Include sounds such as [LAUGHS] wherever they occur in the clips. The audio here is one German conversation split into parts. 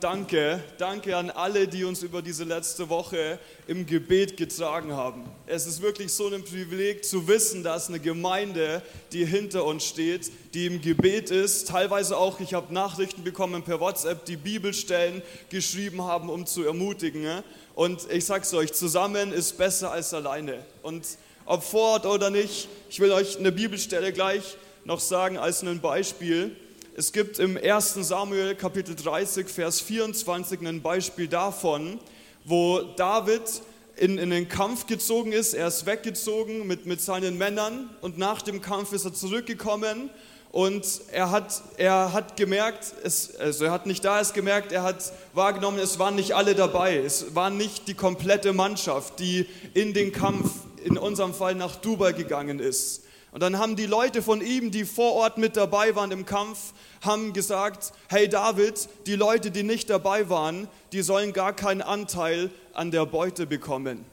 Danke, danke an alle, die uns über diese letzte Woche im Gebet getragen haben. Es ist wirklich so ein Privileg zu wissen, dass eine Gemeinde, die hinter uns steht, die im Gebet ist, teilweise auch, ich habe Nachrichten bekommen per WhatsApp, die Bibelstellen geschrieben haben, um zu ermutigen. Und ich sag's euch, zusammen ist besser als alleine. Und ob vor Ort oder nicht, ich will euch eine Bibelstelle gleich noch sagen als ein Beispiel. Es gibt im 1. Samuel Kapitel 30, Vers 24 ein Beispiel davon, wo David in, in den Kampf gezogen ist. Er ist weggezogen mit, mit seinen Männern und nach dem Kampf ist er zurückgekommen und er hat, er hat gemerkt, es, also er hat nicht da es gemerkt, er hat wahrgenommen, es waren nicht alle dabei. Es war nicht die komplette Mannschaft, die in den Kampf, in unserem Fall nach Dubai gegangen ist. Und dann haben die Leute von ihm, die vor Ort mit dabei waren im Kampf, haben gesagt, hey David, die Leute, die nicht dabei waren, die sollen gar keinen Anteil an der Beute bekommen.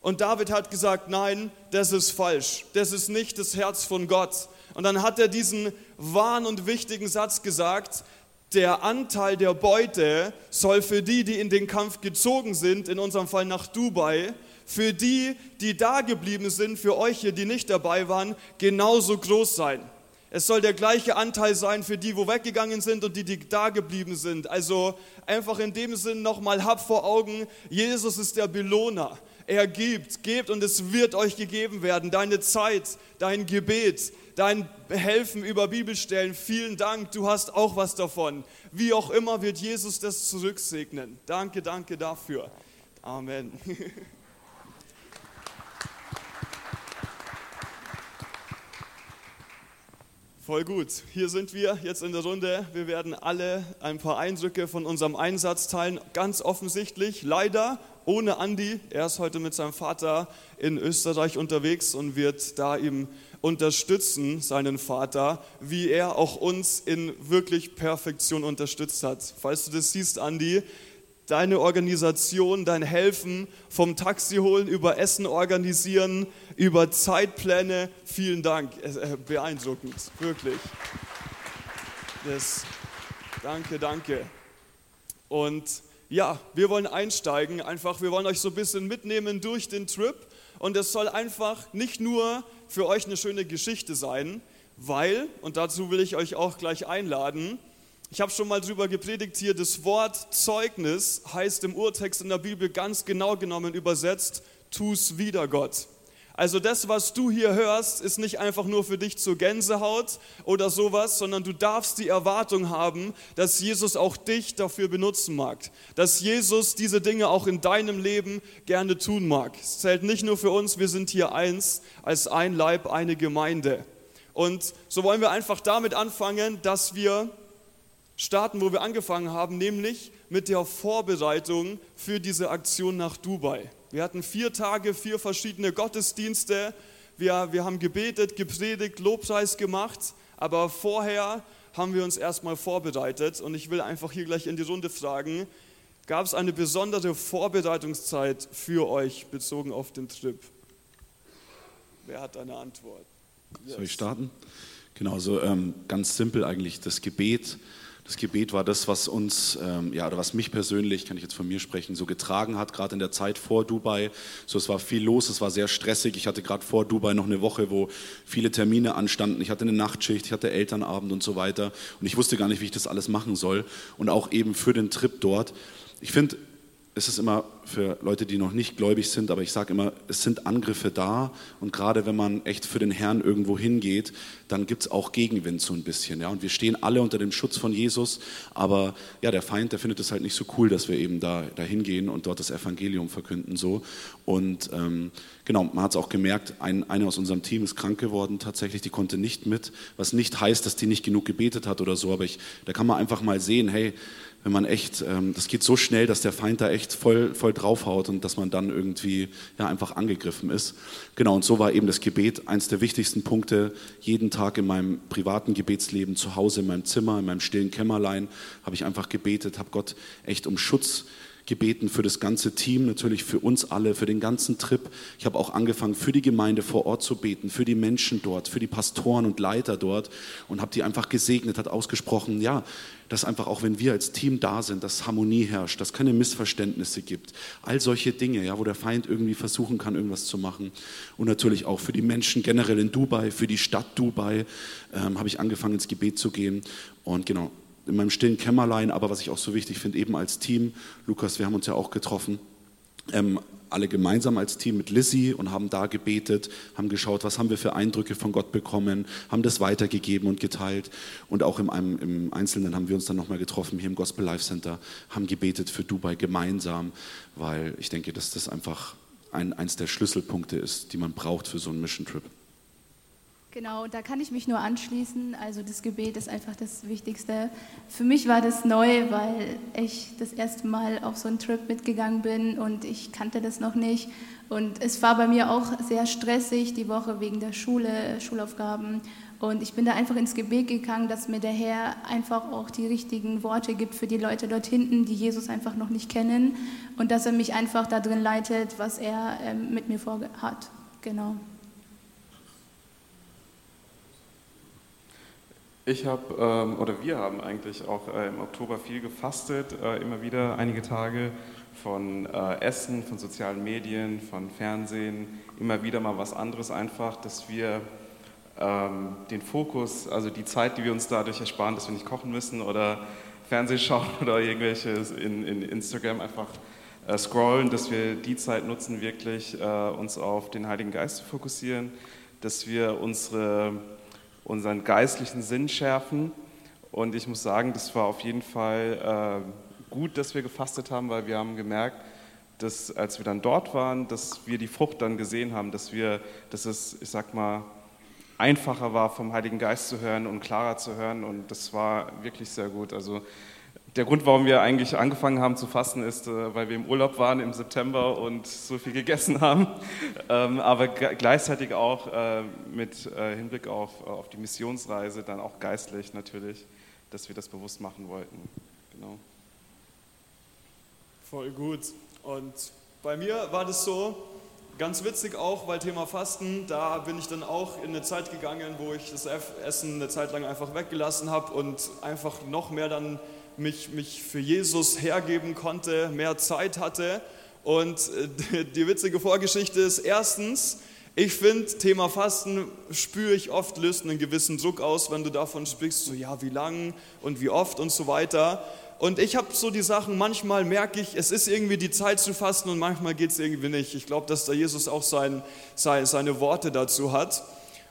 Und David hat gesagt, nein, das ist falsch, das ist nicht das Herz von Gott. Und dann hat er diesen wahren und wichtigen Satz gesagt, der Anteil der Beute soll für die, die in den Kampf gezogen sind, in unserem Fall nach Dubai, für die, die da geblieben sind, für euch hier, die nicht dabei waren, genauso groß sein. Es soll der gleiche Anteil sein für die, wo weggegangen sind und die, die da geblieben sind. Also einfach in dem Sinn nochmal hab vor Augen, Jesus ist der Belohner. Er gibt, gebt und es wird euch gegeben werden. Deine Zeit, dein Gebet, dein Helfen über Bibelstellen. Vielen Dank, du hast auch was davon. Wie auch immer wird Jesus das zurücksegnen. Danke, danke dafür. Amen. [LAUGHS] Voll gut. Hier sind wir jetzt in der Runde. Wir werden alle ein paar Eindrücke von unserem Einsatz teilen. Ganz offensichtlich, leider ohne Andi. Er ist heute mit seinem Vater in Österreich unterwegs und wird da ihm unterstützen, seinen Vater, wie er auch uns in wirklich Perfektion unterstützt hat. Falls du das siehst, Andi, deine Organisation, dein Helfen vom Taxi holen, über Essen organisieren, über Zeitpläne. Vielen Dank. Äh, beeindruckend, wirklich. Das, danke, danke. Und ja, wir wollen einsteigen, einfach, wir wollen euch so ein bisschen mitnehmen durch den Trip. Und es soll einfach nicht nur für euch eine schöne Geschichte sein, weil, und dazu will ich euch auch gleich einladen, ich habe schon mal drüber gepredigt hier, das Wort Zeugnis heißt im Urtext in der Bibel ganz genau genommen übersetzt, tu's wieder Gott. Also das, was du hier hörst, ist nicht einfach nur für dich zur Gänsehaut oder sowas, sondern du darfst die Erwartung haben, dass Jesus auch dich dafür benutzen mag. Dass Jesus diese Dinge auch in deinem Leben gerne tun mag. Es zählt nicht nur für uns, wir sind hier eins, als ein Leib, eine Gemeinde. Und so wollen wir einfach damit anfangen, dass wir starten, wo wir angefangen haben, nämlich mit der Vorbereitung für diese Aktion nach Dubai. Wir hatten vier Tage, vier verschiedene Gottesdienste. Wir, wir haben gebetet, gepredigt, Lobpreis gemacht, aber vorher haben wir uns erstmal vorbereitet und ich will einfach hier gleich in die Runde fragen, gab es eine besondere Vorbereitungszeit für euch bezogen auf den Trip? Wer hat eine Antwort? Yes. Soll ich starten? Genau, so ähm, ganz simpel eigentlich das Gebet das Gebet war das, was uns, ähm, ja, oder was mich persönlich, kann ich jetzt von mir sprechen, so getragen hat, gerade in der Zeit vor Dubai. So, es war viel los, es war sehr stressig. Ich hatte gerade vor Dubai noch eine Woche, wo viele Termine anstanden. Ich hatte eine Nachtschicht, ich hatte Elternabend und so weiter. Und ich wusste gar nicht, wie ich das alles machen soll. Und auch eben für den Trip dort. Ich finde, es ist immer für Leute, die noch nicht gläubig sind, aber ich sage immer, es sind Angriffe da und gerade wenn man echt für den Herrn irgendwo hingeht, dann gibt es auch Gegenwind so ein bisschen. Ja? Und wir stehen alle unter dem Schutz von Jesus, aber ja, der Feind, der findet es halt nicht so cool, dass wir eben da, da hingehen und dort das Evangelium verkünden. So. Und ähm, genau, man hat es auch gemerkt, ein, eine aus unserem Team ist krank geworden tatsächlich, die konnte nicht mit, was nicht heißt, dass die nicht genug gebetet hat oder so, aber ich, da kann man einfach mal sehen, hey, wenn man echt, ähm, das geht so schnell, dass der Feind da echt voll, voll draufhaut und dass man dann irgendwie ja, einfach angegriffen ist. Genau, und so war eben das Gebet eins der wichtigsten Punkte. Jeden Tag in meinem privaten Gebetsleben, zu Hause in meinem Zimmer, in meinem stillen Kämmerlein, habe ich einfach gebetet, habe Gott echt um Schutz gebeten für das ganze Team, natürlich für uns alle, für den ganzen Trip. Ich habe auch angefangen, für die Gemeinde vor Ort zu beten, für die Menschen dort, für die Pastoren und Leiter dort und habe die einfach gesegnet, hat ausgesprochen, ja, dass einfach auch wenn wir als Team da sind, dass Harmonie herrscht, dass keine Missverständnisse gibt. All solche Dinge, ja, wo der Feind irgendwie versuchen kann, irgendwas zu machen. Und natürlich auch für die Menschen generell in Dubai, für die Stadt Dubai, ähm, habe ich angefangen ins Gebet zu gehen. Und genau, in meinem stillen Kämmerlein, aber was ich auch so wichtig finde, eben als Team, Lukas, wir haben uns ja auch getroffen, ähm, alle gemeinsam als Team mit Lissy und haben da gebetet, haben geschaut, was haben wir für Eindrücke von Gott bekommen, haben das weitergegeben und geteilt. Und auch im, im Einzelnen haben wir uns dann nochmal getroffen hier im Gospel Life Center, haben gebetet für Dubai gemeinsam, weil ich denke, dass das einfach ein, eins der Schlüsselpunkte ist, die man braucht für so einen Mission Trip. Genau, da kann ich mich nur anschließen. Also das Gebet ist einfach das Wichtigste. Für mich war das neu, weil ich das erste Mal auf so einen Trip mitgegangen bin und ich kannte das noch nicht. Und es war bei mir auch sehr stressig die Woche wegen der Schule, Schulaufgaben. Und ich bin da einfach ins Gebet gegangen, dass mir der Herr einfach auch die richtigen Worte gibt für die Leute dort hinten, die Jesus einfach noch nicht kennen. Und dass er mich einfach darin leitet, was er ähm, mit mir vorhat. Genau. Ich habe, ähm, oder wir haben eigentlich auch äh, im Oktober viel gefastet, äh, immer wieder einige Tage von äh, Essen, von sozialen Medien, von Fernsehen, immer wieder mal was anderes einfach, dass wir ähm, den Fokus, also die Zeit, die wir uns dadurch ersparen, dass wir nicht kochen müssen oder Fernsehen [LAUGHS] schauen oder irgendwelche in, in Instagram einfach äh, scrollen, dass wir die Zeit nutzen, wirklich äh, uns auf den Heiligen Geist zu fokussieren, dass wir unsere unseren geistlichen Sinn schärfen. Und ich muss sagen, das war auf jeden Fall äh, gut, dass wir gefastet haben, weil wir haben gemerkt, dass als wir dann dort waren, dass wir die Frucht dann gesehen haben, dass wir, dass es, ich sag mal, einfacher war, vom Heiligen Geist zu hören und klarer zu hören. Und das war wirklich sehr gut. Also der Grund, warum wir eigentlich angefangen haben zu fasten, ist, äh, weil wir im Urlaub waren im September und so viel gegessen [LAUGHS] haben, ähm, aber gleichzeitig auch äh, mit äh, Hinblick auf, auf die Missionsreise, dann auch geistlich natürlich, dass wir das bewusst machen wollten. Genau. Voll gut. Und bei mir war das so, ganz witzig auch, weil Thema Fasten, da bin ich dann auch in eine Zeit gegangen, wo ich das Essen eine Zeit lang einfach weggelassen habe und einfach noch mehr dann mich, mich für Jesus hergeben konnte, mehr Zeit hatte. Und äh, die witzige Vorgeschichte ist erstens, ich finde, Thema Fasten spüre ich oft, löst einen gewissen Druck aus, wenn du davon sprichst, so ja, wie lang und wie oft und so weiter. Und ich habe so die Sachen, manchmal merke ich, es ist irgendwie die Zeit zu fasten und manchmal geht es irgendwie nicht. Ich glaube, dass da Jesus auch sein, sein, seine Worte dazu hat.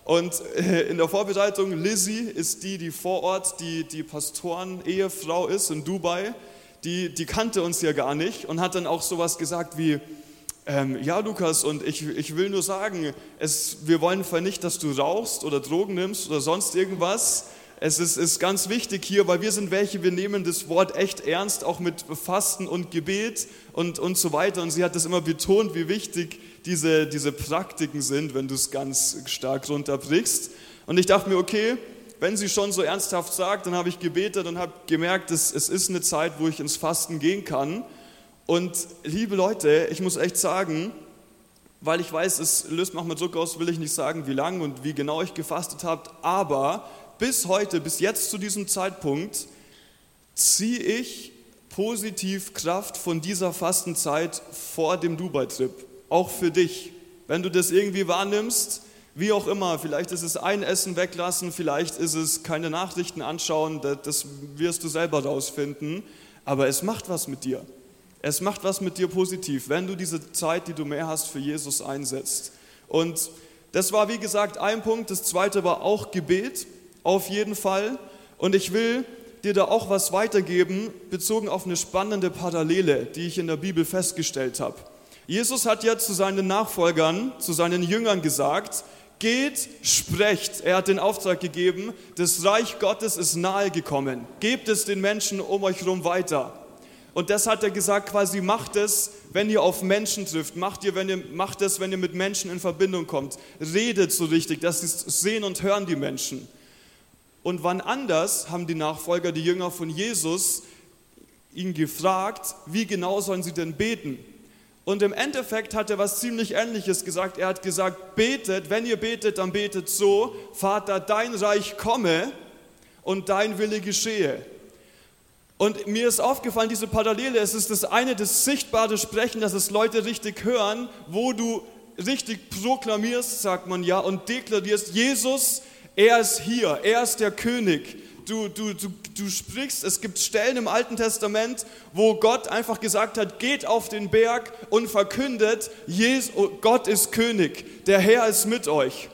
Und äh, in der Vorbereitung, Lizzie ist die, die vor Ort die, die Pastoren-Ehefrau ist in Dubai. Die, die kannte uns ja gar nicht und hat dann auch sowas gesagt wie, ähm, ja Lukas, und ich, ich will nur sagen, es, wir wollen nicht, dass du rauchst oder Drogen nimmst oder sonst irgendwas. Es ist, ist ganz wichtig hier, weil wir sind welche, wir nehmen das Wort echt ernst, auch mit Fasten und Gebet und, und so weiter. Und sie hat das immer betont, wie wichtig diese, diese Praktiken sind, wenn du es ganz stark runterbrichst. Und ich dachte mir, okay, wenn sie schon so ernsthaft sagt, dann habe ich gebetet und habe gemerkt, dass es ist eine Zeit, wo ich ins Fasten gehen kann. Und liebe Leute, ich muss echt sagen, weil ich weiß, es löst manchmal Druck aus, will ich nicht sagen, wie lang und wie genau ich gefastet habe, aber bis heute, bis jetzt zu diesem Zeitpunkt, ziehe ich positiv Kraft von dieser Fastenzeit vor dem Dubai-Trip auch für dich. Wenn du das irgendwie wahrnimmst, wie auch immer, vielleicht ist es ein Essen weglassen, vielleicht ist es keine Nachrichten anschauen, das wirst du selber rausfinden, aber es macht was mit dir. Es macht was mit dir positiv, wenn du diese Zeit, die du mehr hast, für Jesus einsetzt. Und das war, wie gesagt, ein Punkt. Das zweite war auch Gebet, auf jeden Fall. Und ich will dir da auch was weitergeben, bezogen auf eine spannende Parallele, die ich in der Bibel festgestellt habe. Jesus hat ja zu seinen Nachfolgern, zu seinen Jüngern gesagt, geht, sprecht. Er hat den Auftrag gegeben, das Reich Gottes ist nahe gekommen. Gebt es den Menschen um euch herum weiter. Und das hat er gesagt, quasi macht es, wenn ihr auf Menschen trifft, macht, ihr, wenn ihr, macht es, wenn ihr mit Menschen in Verbindung kommt. Redet so richtig, dass sie sehen und hören die Menschen. Und wann anders haben die Nachfolger, die Jünger von Jesus, ihn gefragt, wie genau sollen sie denn beten? Und im Endeffekt hat er was ziemlich Ähnliches gesagt. Er hat gesagt, betet, wenn ihr betet, dann betet so, Vater, dein Reich komme und dein Wille geschehe. Und mir ist aufgefallen, diese Parallele, es ist das eine, das sichtbare Sprechen, dass es Leute richtig hören, wo du richtig proklamierst, sagt man ja, und deklarierst, Jesus, er ist hier, er ist der König. Du, du, du, du sprichst, es gibt Stellen im Alten Testament, wo Gott einfach gesagt hat, geht auf den Berg und verkündet, Jesus, oh, Gott ist König, der Herr ist mit euch.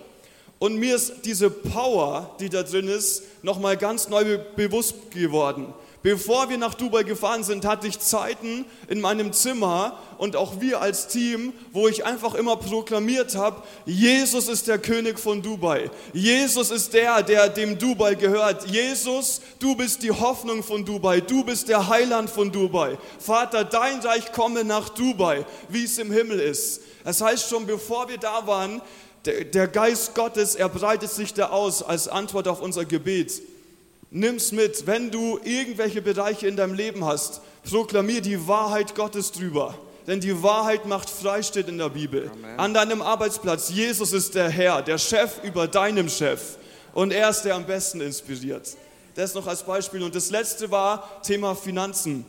Und mir ist diese Power, die da drin ist, nochmal ganz neu bewusst geworden. Bevor wir nach Dubai gefahren sind, hatte ich Zeiten in meinem Zimmer und auch wir als Team, wo ich einfach immer proklamiert habe, Jesus ist der König von Dubai. Jesus ist der, der dem Dubai gehört. Jesus, du bist die Hoffnung von Dubai. Du bist der Heiland von Dubai. Vater, dein Reich komme nach Dubai, wie es im Himmel ist. Das heißt, schon bevor wir da waren, der Geist Gottes, er breitet sich da aus als Antwort auf unser Gebet. Nimm's mit, wenn du irgendwelche Bereiche in deinem Leben hast, proklamier die Wahrheit Gottes drüber. Denn die Wahrheit macht frei, steht in der Bibel. Amen. An deinem Arbeitsplatz, Jesus ist der Herr, der Chef über deinem Chef. Und er ist der am besten inspiriert. Das noch als Beispiel. Und das letzte war Thema Finanzen.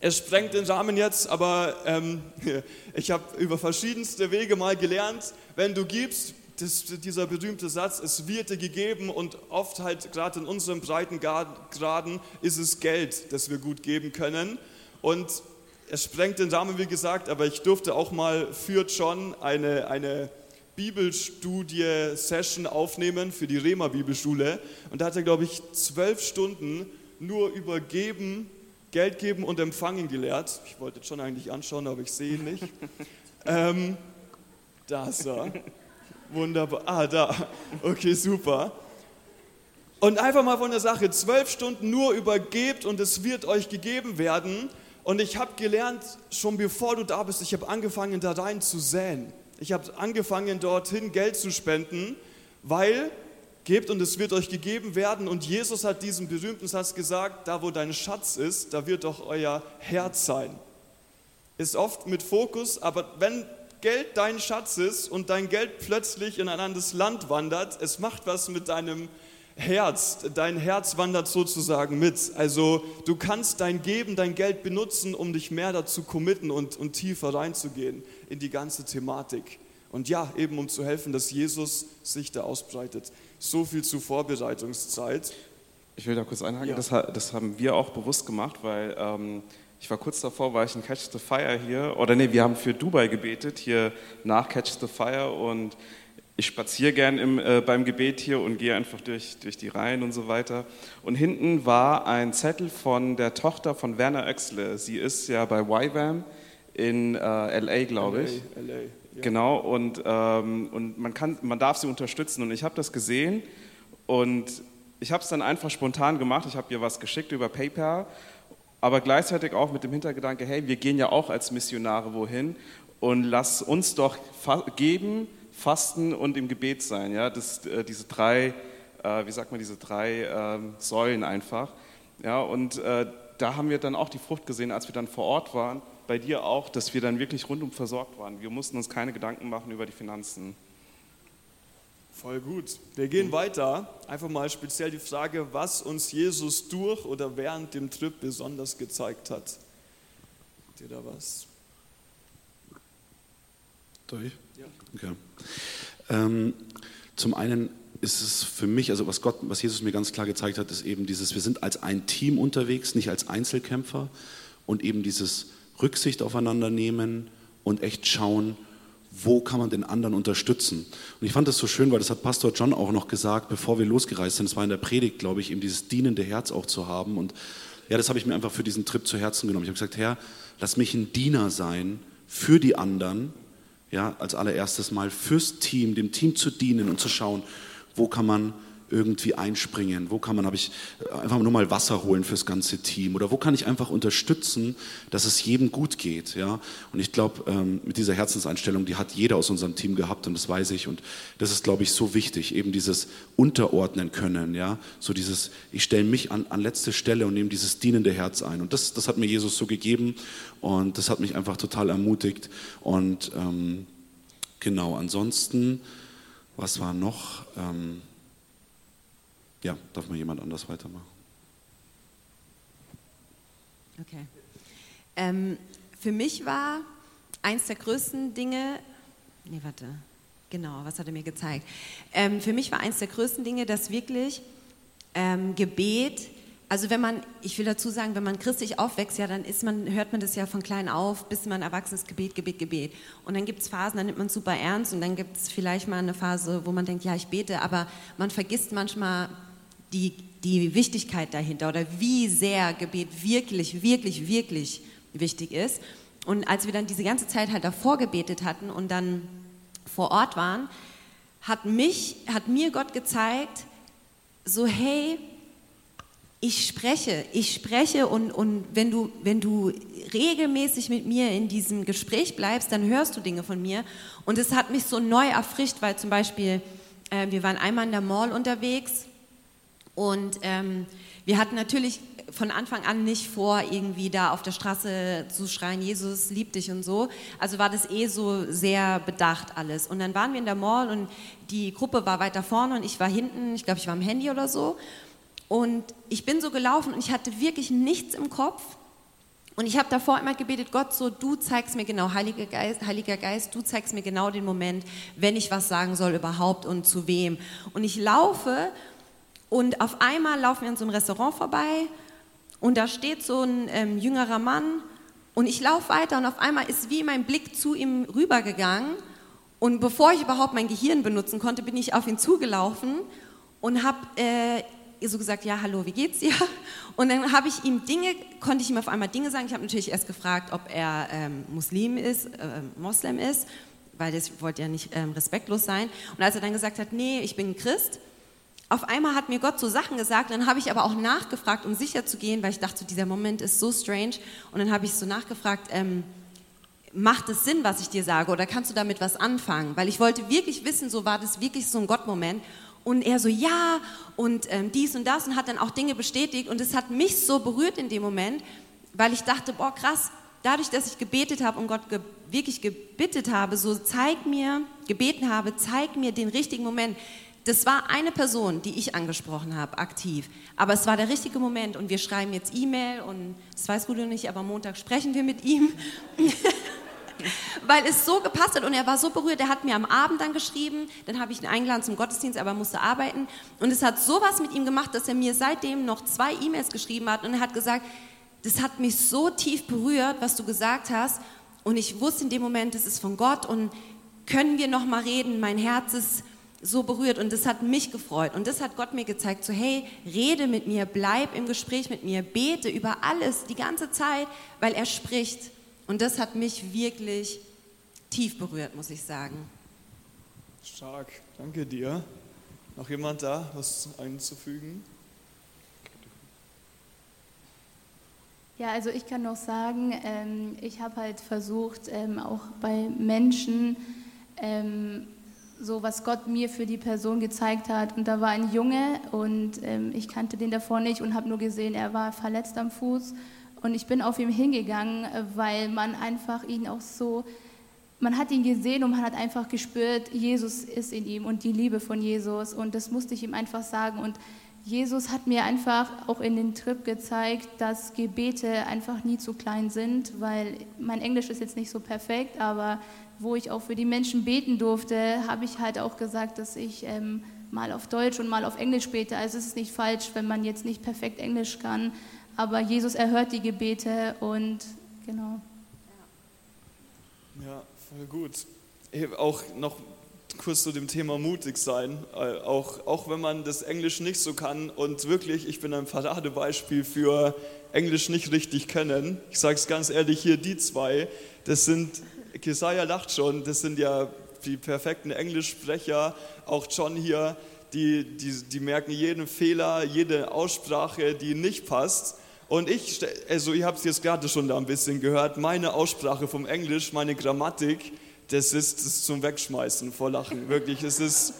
Es sprengt den Rahmen jetzt, aber ähm, [LAUGHS] ich habe über verschiedenste Wege mal gelernt, wenn du gibst, das, dieser berühmte Satz, es wird dir gegeben und oft halt gerade in unseren Breitengraden ist es Geld, das wir gut geben können. Und es sprengt den Rahmen, wie gesagt, aber ich durfte auch mal für John eine, eine Bibelstudie-Session aufnehmen für die Rema Bibelschule. Und da hat er, glaube ich, zwölf Stunden nur über Geben, Geld geben und Empfangen gelehrt. Ich wollte schon eigentlich anschauen, aber ich sehe ihn nicht. [LAUGHS] ähm, da ist er. Wunderbar. Ah, da. Okay, super. Und einfach mal von der Sache, zwölf Stunden nur übergebt und es wird euch gegeben werden. Und ich habe gelernt, schon bevor du da bist, ich habe angefangen, da rein zu säen. Ich habe angefangen, dorthin Geld zu spenden, weil gebt und es wird euch gegeben werden. Und Jesus hat diesen berühmten Satz gesagt, da wo dein Schatz ist, da wird auch euer Herz sein. Ist oft mit Fokus, aber wenn Geld dein Schatz ist und dein Geld plötzlich in ein anderes Land wandert, es macht was mit deinem Herz. Dein Herz wandert sozusagen mit. Also du kannst dein Geben, dein Geld benutzen, um dich mehr dazu committen und, und tiefer reinzugehen in die ganze Thematik. Und ja, eben um zu helfen, dass Jesus sich da ausbreitet. So viel zur Vorbereitungszeit. Ich will da kurz einhaken, ja. das, das, haben wir auch bewusst gemacht, weil ähm, ich war kurz davor, war ich in Catch the Fire hier, oder nee, wir haben für Dubai gebetet, hier nach Catch the Fire und ich spaziere gern im, äh, beim Gebet hier und gehe einfach durch, durch die Reihen und so weiter. Und hinten war ein Zettel von der Tochter von Werner Oechsle. Sie ist ja bei YWAM in äh, LA, glaube ich. LA, LA, ja. Genau, und, ähm, und man, kann, man darf sie unterstützen. Und ich habe das gesehen und ich habe es dann einfach spontan gemacht. Ich habe ihr was geschickt über PayPal aber gleichzeitig auch mit dem Hintergedanke, hey, wir gehen ja auch als Missionare wohin und lass uns doch geben, fasten und im Gebet sein. Ja? Das, äh, diese drei, äh, wie sagt man, diese drei äh, Säulen einfach. Ja? Und äh, da haben wir dann auch die Frucht gesehen, als wir dann vor Ort waren, bei dir auch, dass wir dann wirklich rundum versorgt waren. Wir mussten uns keine Gedanken machen über die Finanzen. Voll gut. Wir gehen weiter. Einfach mal speziell die Frage, was uns Jesus durch oder während dem Trip besonders gezeigt hat. Habt ihr da was? Durch? Ja. Okay. Ähm, zum einen ist es für mich, also was Gott, was Jesus mir ganz klar gezeigt hat, ist eben dieses, wir sind als ein Team unterwegs, nicht als Einzelkämpfer und eben dieses Rücksicht aufeinander nehmen und echt schauen, wo kann man den anderen unterstützen. Und ich fand das so schön, weil das hat Pastor John auch noch gesagt, bevor wir losgereist sind, es war in der Predigt, glaube ich, eben dieses dienende Herz auch zu haben. Und ja, das habe ich mir einfach für diesen Trip zu Herzen genommen. Ich habe gesagt, Herr, lass mich ein Diener sein für die anderen, ja, als allererstes mal fürs Team, dem Team zu dienen und zu schauen, wo kann man irgendwie einspringen? Wo kann man, habe ich einfach nur mal Wasser holen fürs ganze Team? Oder wo kann ich einfach unterstützen, dass es jedem gut geht? Ja? Und ich glaube, ähm, mit dieser Herzenseinstellung, die hat jeder aus unserem Team gehabt und das weiß ich. Und das ist, glaube ich, so wichtig, eben dieses Unterordnen können. Ja? So dieses, ich stelle mich an, an letzte Stelle und nehme dieses dienende Herz ein. Und das, das hat mir Jesus so gegeben und das hat mich einfach total ermutigt. Und ähm, genau, ansonsten, was war noch? Ähm, ja, darf mal jemand anders weitermachen? Okay. Ähm, für mich war eins der größten Dinge, nee, warte, genau, was hat er mir gezeigt? Ähm, für mich war eins der größten Dinge, dass wirklich ähm, Gebet, also wenn man, ich will dazu sagen, wenn man christlich aufwächst, ja, dann ist man, hört man das ja von klein auf, bis man erwachsen ist, Gebet, Gebet, Gebet. Und dann gibt es Phasen, dann nimmt man es super ernst und dann gibt es vielleicht mal eine Phase, wo man denkt, ja, ich bete, aber man vergisst manchmal die, die Wichtigkeit dahinter oder wie sehr Gebet wirklich, wirklich, wirklich wichtig ist. Und als wir dann diese ganze Zeit halt davor gebetet hatten und dann vor Ort waren, hat, mich, hat mir Gott gezeigt, so hey, ich spreche, ich spreche und, und wenn, du, wenn du regelmäßig mit mir in diesem Gespräch bleibst, dann hörst du Dinge von mir. Und es hat mich so neu erfrischt, weil zum Beispiel, äh, wir waren einmal in der Mall unterwegs und ähm, wir hatten natürlich von Anfang an nicht vor, irgendwie da auf der Straße zu schreien, Jesus liebt dich und so. Also war das eh so sehr bedacht alles. Und dann waren wir in der Mall und die Gruppe war weiter vorne und ich war hinten, ich glaube, ich war am Handy oder so. Und ich bin so gelaufen und ich hatte wirklich nichts im Kopf. Und ich habe davor immer gebetet, Gott, so du zeigst mir genau, Heiliger Geist, Heiliger Geist, du zeigst mir genau den Moment, wenn ich was sagen soll überhaupt und zu wem. Und ich laufe und auf einmal laufen wir an so einem Restaurant vorbei und da steht so ein ähm, jüngerer Mann und ich laufe weiter und auf einmal ist wie mein Blick zu ihm rübergegangen und bevor ich überhaupt mein Gehirn benutzen konnte, bin ich auf ihn zugelaufen und habe äh, so gesagt, ja, hallo, wie geht's dir? Und dann habe ich ihm Dinge, konnte ich ihm auf einmal Dinge sagen. Ich habe natürlich erst gefragt, ob er ähm, Muslim ist, äh, Moslem ist, weil das wollte ja nicht ähm, respektlos sein. Und als er dann gesagt hat, nee, ich bin Christ, auf einmal hat mir Gott so Sachen gesagt, dann habe ich aber auch nachgefragt, um sicher zu gehen, weil ich dachte, dieser Moment ist so strange. Und dann habe ich so nachgefragt, ähm, macht es Sinn, was ich dir sage, oder kannst du damit was anfangen? Weil ich wollte wirklich wissen, so war das wirklich so ein Gottmoment. Und er so, ja, und ähm, dies und das und hat dann auch Dinge bestätigt. Und es hat mich so berührt in dem Moment, weil ich dachte, boah, krass, dadurch, dass ich gebetet habe und Gott ge wirklich gebittet habe, so zeig mir, gebeten habe, zeig mir den richtigen Moment. Das war eine Person, die ich angesprochen habe, aktiv. Aber es war der richtige Moment und wir schreiben jetzt E-Mail und das weiß Guido nicht, aber Montag sprechen wir mit ihm. [LAUGHS] Weil es so gepasst hat und er war so berührt. Er hat mir am Abend dann geschrieben, dann habe ich ihn eingeladen zum Gottesdienst, aber er musste arbeiten. Und es hat sowas mit ihm gemacht, dass er mir seitdem noch zwei E-Mails geschrieben hat und er hat gesagt, das hat mich so tief berührt, was du gesagt hast. Und ich wusste in dem Moment, das ist von Gott und können wir noch mal reden? Mein Herz ist so berührt und das hat mich gefreut. Und das hat Gott mir gezeigt, so hey, rede mit mir, bleib im Gespräch mit mir, bete über alles die ganze Zeit, weil er spricht. Und das hat mich wirklich tief berührt, muss ich sagen. Stark, danke dir. Noch jemand da, was einzufügen? Ja, also ich kann noch sagen, ähm, ich habe halt versucht, ähm, auch bei Menschen ähm, so was Gott mir für die Person gezeigt hat. Und da war ein Junge und ähm, ich kannte den davor nicht und habe nur gesehen, er war verletzt am Fuß. Und ich bin auf ihn hingegangen, weil man einfach ihn auch so, man hat ihn gesehen und man hat einfach gespürt, Jesus ist in ihm und die Liebe von Jesus. Und das musste ich ihm einfach sagen. Und Jesus hat mir einfach auch in den Trip gezeigt, dass Gebete einfach nie zu klein sind, weil mein Englisch ist jetzt nicht so perfekt, aber wo ich auch für die Menschen beten durfte, habe ich halt auch gesagt, dass ich ähm, mal auf Deutsch und mal auf Englisch bete. Also es ist nicht falsch, wenn man jetzt nicht perfekt Englisch kann, aber Jesus erhört die Gebete und genau. Ja, voll gut. Auch noch kurz zu dem Thema mutig sein, äh, auch, auch wenn man das Englisch nicht so kann und wirklich, ich bin ein Paradebeispiel für Englisch nicht richtig kennen. Ich sage es ganz ehrlich, hier die zwei, das sind Kesaja lacht schon, das sind ja die perfekten Englischsprecher, auch John hier, die, die, die merken jeden Fehler, jede Aussprache, die nicht passt. Und ich, also ihr habt es jetzt gerade schon da ein bisschen gehört, meine Aussprache vom Englisch, meine Grammatik, das ist, das ist zum Wegschmeißen vor Lachen. Wirklich, es ist,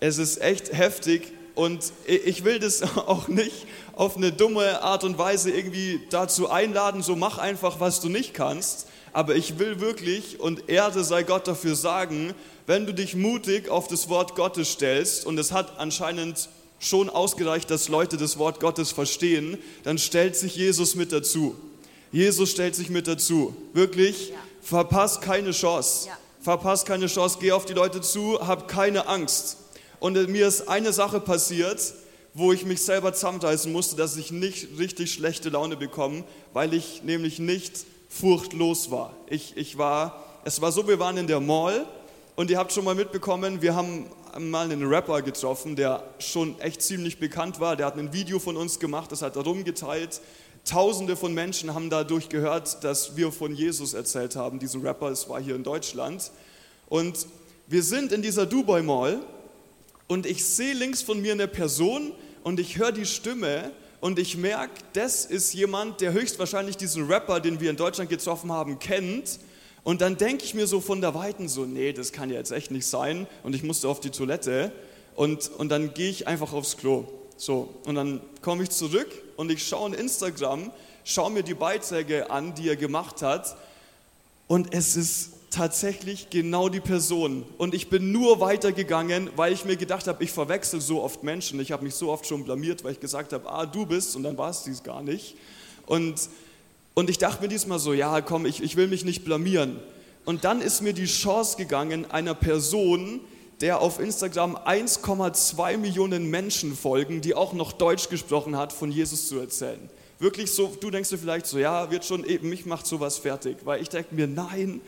es ist echt heftig. Und ich will das [LAUGHS] auch nicht auf eine dumme Art und Weise irgendwie dazu einladen, so mach einfach, was du nicht kannst. Aber ich will wirklich, und Erde sei Gott dafür sagen, wenn du dich mutig auf das Wort Gottes stellst, und es hat anscheinend schon ausgereicht, dass Leute das Wort Gottes verstehen, dann stellt sich Jesus mit dazu. Jesus stellt sich mit dazu. Wirklich, ja. verpasst keine Chance. Ja. Verpasst keine Chance, geh auf die Leute zu, hab keine Angst. Und mir ist eine Sache passiert, wo ich mich selber zusammenreißen musste, dass ich nicht richtig schlechte Laune bekomme, weil ich nämlich nicht furchtlos war. Ich, ich war, es war so, wir waren in der Mall und ihr habt schon mal mitbekommen, wir haben mal einen Rapper getroffen, der schon echt ziemlich bekannt war. Der hat ein Video von uns gemacht, das hat er rumgeteilt. Tausende von Menschen haben dadurch gehört, dass wir von Jesus erzählt haben. Diesen Rapper, es war hier in Deutschland. Und wir sind in dieser Dubai Mall und ich sehe links von mir eine Person und ich höre die Stimme und ich merke, das ist jemand, der höchstwahrscheinlich diesen Rapper, den wir in Deutschland getroffen haben, kennt. Und dann denke ich mir so von der Weiten so, nee, das kann ja jetzt echt nicht sein. Und ich musste auf die Toilette und, und dann gehe ich einfach aufs Klo. So, und dann komme ich zurück und ich schaue in Instagram, schaue mir die Beiträge an, die er gemacht hat. Und es ist tatsächlich genau die Person. Und ich bin nur weitergegangen, weil ich mir gedacht habe, ich verwechsel so oft Menschen. Ich habe mich so oft schon blamiert, weil ich gesagt habe, ah, du bist, und dann war es dies gar nicht. Und, und ich dachte mir diesmal so, ja, komm, ich, ich will mich nicht blamieren. Und dann ist mir die Chance gegangen, einer Person, der auf Instagram 1,2 Millionen Menschen folgen, die auch noch Deutsch gesprochen hat, von Jesus zu erzählen. Wirklich so, du denkst dir vielleicht so, ja, wird schon eben, mich macht sowas fertig. Weil ich denke mir, nein,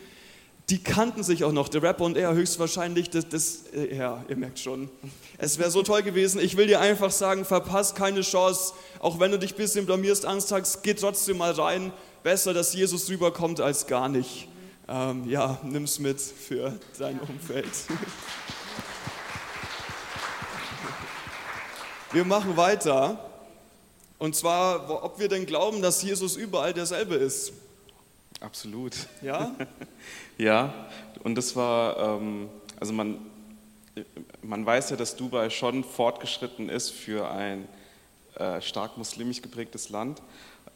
die kannten sich auch noch, der Rapper und er höchstwahrscheinlich, das, das äh, ja, ihr merkt schon. Es wäre so toll gewesen. Ich will dir einfach sagen, verpasst keine Chance, auch wenn du dich ein bisschen blamierst, Angst hast, geh trotzdem mal rein. Besser, dass Jesus rüberkommt, als gar nicht. Ähm, ja, nimm's mit für dein Umfeld. Wir machen weiter. Und zwar, ob wir denn glauben, dass Jesus überall derselbe ist. Absolut. Ja? [LAUGHS] ja, und das war, ähm, also man, man weiß ja, dass Dubai schon fortgeschritten ist für ein äh, stark muslimisch geprägtes Land,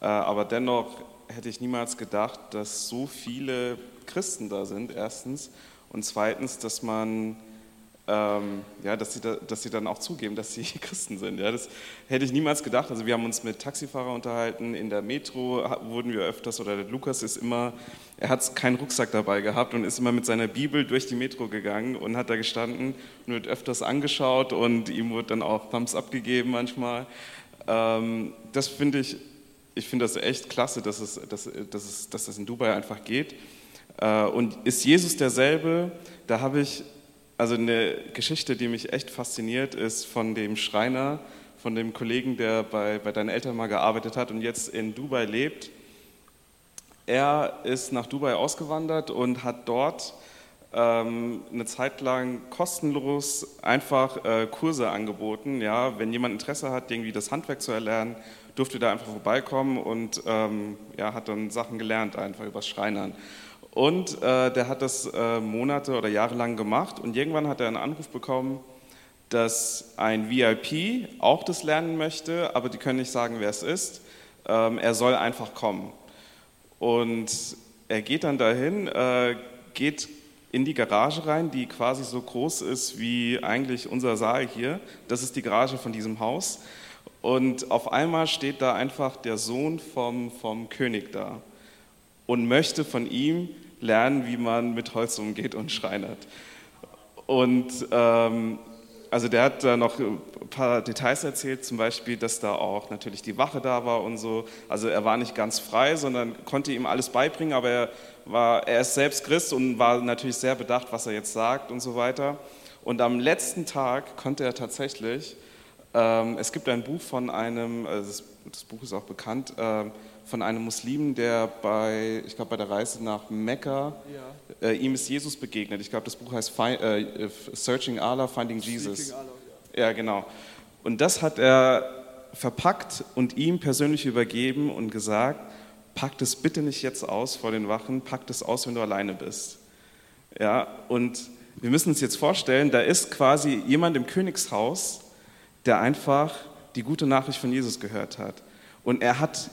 äh, aber dennoch hätte ich niemals gedacht, dass so viele Christen da sind, erstens, und zweitens, dass man ähm, ja, dass sie, da, dass sie dann auch zugeben, dass sie [LAUGHS] Christen sind. Ja, das hätte ich niemals gedacht. Also wir haben uns mit Taxifahrern unterhalten, in der Metro wurden wir öfters, oder der Lukas ist immer, er hat keinen Rucksack dabei gehabt und ist immer mit seiner Bibel durch die Metro gegangen und hat da gestanden und wird öfters angeschaut und ihm wurde dann auch Thumbs up gegeben manchmal. Ähm, das finde ich, ich finde das echt klasse, dass es, dass, dass, es, dass das in Dubai einfach geht. Äh, und ist Jesus derselbe? Da habe ich also eine Geschichte, die mich echt fasziniert, ist von dem Schreiner, von dem Kollegen, der bei, bei deinen Eltern mal gearbeitet hat und jetzt in Dubai lebt. Er ist nach Dubai ausgewandert und hat dort ähm, eine Zeit lang kostenlos einfach äh, Kurse angeboten. Ja, wenn jemand Interesse hat, irgendwie das Handwerk zu erlernen, durfte da einfach vorbeikommen und ähm, ja, hat dann Sachen gelernt, einfach übers Schreinern. Und äh, der hat das äh, Monate oder Jahre lang gemacht und irgendwann hat er einen Anruf bekommen, dass ein VIP auch das lernen möchte, aber die können nicht sagen, wer es ist. Ähm, er soll einfach kommen. Und er geht dann dahin, äh, geht in die Garage rein, die quasi so groß ist wie eigentlich unser Saal hier. Das ist die Garage von diesem Haus. Und auf einmal steht da einfach der Sohn vom, vom König da und möchte von ihm lernen, wie man mit Holz umgeht und schreinert. Und ähm, also der hat da noch ein paar Details erzählt, zum Beispiel, dass da auch natürlich die Wache da war und so. Also er war nicht ganz frei, sondern konnte ihm alles beibringen, aber er, war, er ist selbst Christ und war natürlich sehr bedacht, was er jetzt sagt und so weiter. Und am letzten Tag konnte er tatsächlich, ähm, es gibt ein Buch von einem, also das, das, Buch ist auch bekannt, äh, von einem Muslim, der bei, ich glaube, bei der Reise nach Mekka, ja. äh, ihm ist Jesus begegnet. Ich glaube, das Buch heißt Fi äh, Searching Allah, Finding Jesus. Allah, Ja, genau. Und das hat er verpackt und ihm persönlich übergeben und gesagt, pack das bitte nicht jetzt aus vor den Wachen, pack das aus, wenn du alleine bist. Ja, und wir müssen uns jetzt vorstellen, da ist quasi jemand im Königshaus, der einfach die gute Nachricht von Jesus gehört hat. Und er hat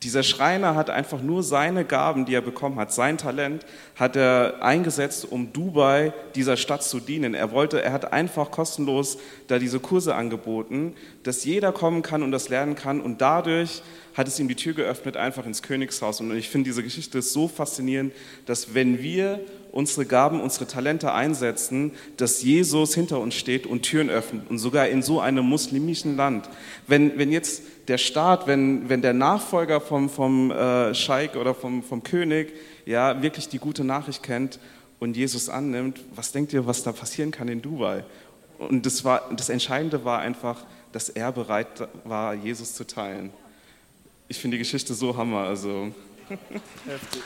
dieser Schreiner hat einfach nur seine Gaben, die er bekommen hat, sein Talent, hat er eingesetzt, um Dubai, dieser Stadt zu dienen. Er wollte, er hat einfach kostenlos da diese Kurse angeboten, dass jeder kommen kann und das lernen kann. Und dadurch hat es ihm die Tür geöffnet, einfach ins Königshaus. Und ich finde diese Geschichte so faszinierend, dass wenn wir unsere Gaben, unsere Talente einsetzen, dass Jesus hinter uns steht und Türen öffnet und sogar in so einem muslimischen Land. Wenn, wenn jetzt der Staat, wenn, wenn der Nachfolger vom, vom äh, Scheik oder vom, vom König ja, wirklich die gute Nachricht kennt und Jesus annimmt, was denkt ihr, was da passieren kann in Dubai? Und das, war, das Entscheidende war einfach, dass er bereit war, Jesus zu teilen. Ich finde die Geschichte so hammer. Also. [LAUGHS] Heftig.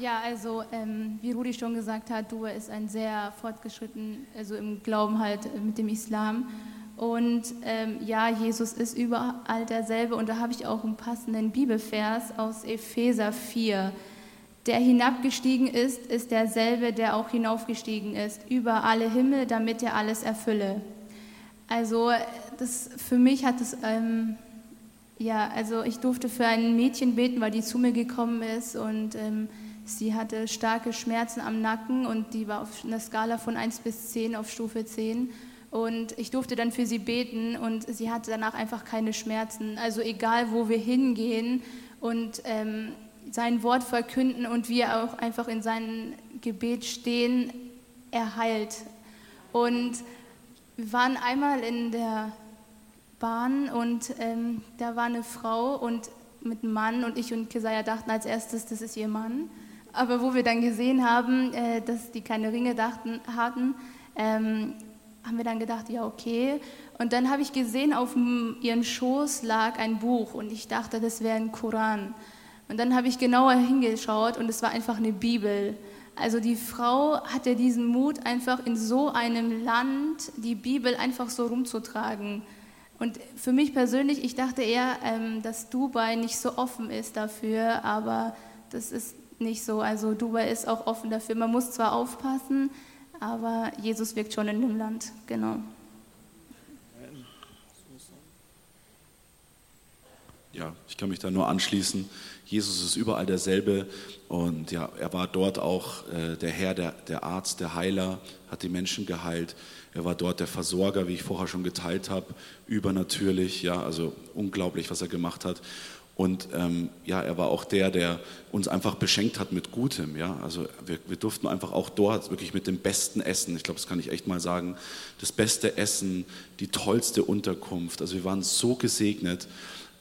Ja, also ähm, wie Rudi schon gesagt hat, Dua ist ein sehr fortgeschritten, also im Glauben halt äh, mit dem Islam. Und ähm, ja, Jesus ist überall derselbe. Und da habe ich auch einen passenden Bibelvers aus Epheser 4. Der hinabgestiegen ist, ist derselbe, der auch hinaufgestiegen ist, über alle Himmel, damit er alles erfülle. Also das, für mich hat es, ähm, ja, also ich durfte für ein Mädchen beten, weil die zu mir gekommen ist und ähm, Sie hatte starke Schmerzen am Nacken und die war auf einer Skala von 1 bis 10 auf Stufe 10. Und ich durfte dann für sie beten und sie hatte danach einfach keine Schmerzen. Also egal, wo wir hingehen und ähm, sein Wort verkünden und wir auch einfach in seinem Gebet stehen, er heilt. Und wir waren einmal in der Bahn und ähm, da war eine Frau und mit einem Mann und ich und Kesaja dachten als erstes, das ist ihr Mann. Aber wo wir dann gesehen haben, äh, dass die keine Ringe dachten, hatten, ähm, haben wir dann gedacht, ja okay. Und dann habe ich gesehen, auf ihren Schoß lag ein Buch und ich dachte, das wäre ein Koran. Und dann habe ich genauer hingeschaut und es war einfach eine Bibel. Also die Frau hatte diesen Mut, einfach in so einem Land die Bibel einfach so rumzutragen. Und für mich persönlich, ich dachte eher, ähm, dass Dubai nicht so offen ist dafür, aber das ist nicht so. Also Dubai ist auch offen dafür. Man muss zwar aufpassen, aber Jesus wirkt schon in dem Land. Genau. Ja, ich kann mich da nur anschließen. Jesus ist überall derselbe und ja, er war dort auch äh, der Herr, der, der Arzt, der Heiler, hat die Menschen geheilt. Er war dort der Versorger, wie ich vorher schon geteilt habe, übernatürlich, ja, also unglaublich, was er gemacht hat. Und ähm, ja, er war auch der, der uns einfach beschenkt hat mit Gutem. Ja? Also wir, wir durften einfach auch dort wirklich mit dem besten Essen, ich glaube, das kann ich echt mal sagen, das beste Essen, die tollste Unterkunft. Also wir waren so gesegnet.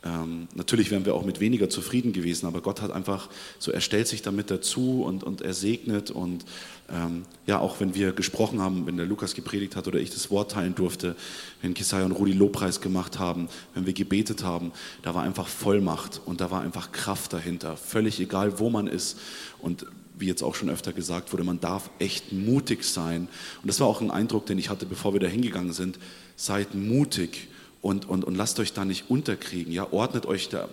Ähm, natürlich wären wir auch mit weniger zufrieden gewesen, aber Gott hat einfach so, er stellt sich damit dazu und, und er segnet und ähm, ja, auch wenn wir gesprochen haben, wenn der Lukas gepredigt hat oder ich das Wort teilen durfte, wenn Kisai und Rudi Lobpreis gemacht haben, wenn wir gebetet haben, da war einfach Vollmacht und da war einfach Kraft dahinter, völlig egal, wo man ist und wie jetzt auch schon öfter gesagt wurde, man darf echt mutig sein. Und das war auch ein Eindruck, den ich hatte, bevor wir da hingegangen sind, seid mutig und, und, und lasst euch da nicht unterkriegen. Ja, ordnet euch da.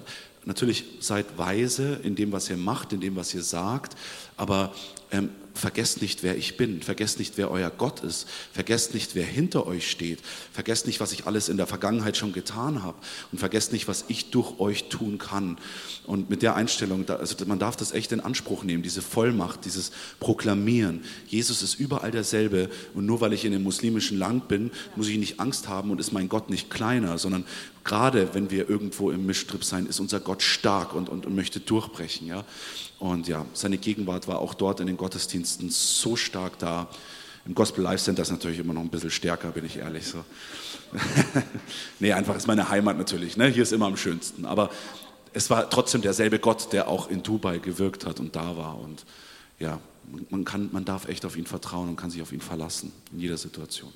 Natürlich seid weise in dem, was ihr macht, in dem, was ihr sagt, aber ähm, vergesst nicht, wer ich bin, vergesst nicht, wer euer Gott ist, vergesst nicht, wer hinter euch steht, vergesst nicht, was ich alles in der Vergangenheit schon getan habe und vergesst nicht, was ich durch euch tun kann. Und mit der Einstellung, also man darf das echt in Anspruch nehmen, diese Vollmacht, dieses Proklamieren. Jesus ist überall derselbe und nur weil ich in einem muslimischen Land bin, muss ich nicht Angst haben und ist mein Gott nicht kleiner, sondern gerade wenn wir irgendwo im Mischtrip sein, ist unser Gott stark und, und, und möchte durchbrechen. Ja? Und ja, seine Gegenwart war auch dort in den Gottesdiensten so stark da. Im Gospel Life Center ist natürlich immer noch ein bisschen stärker, bin ich ehrlich. So. [LAUGHS] nee, einfach ist meine Heimat natürlich. Ne? Hier ist immer am schönsten. Aber es war trotzdem derselbe Gott, der auch in Dubai gewirkt hat und da war. Und ja, man, kann, man darf echt auf ihn vertrauen und kann sich auf ihn verlassen in jeder Situation.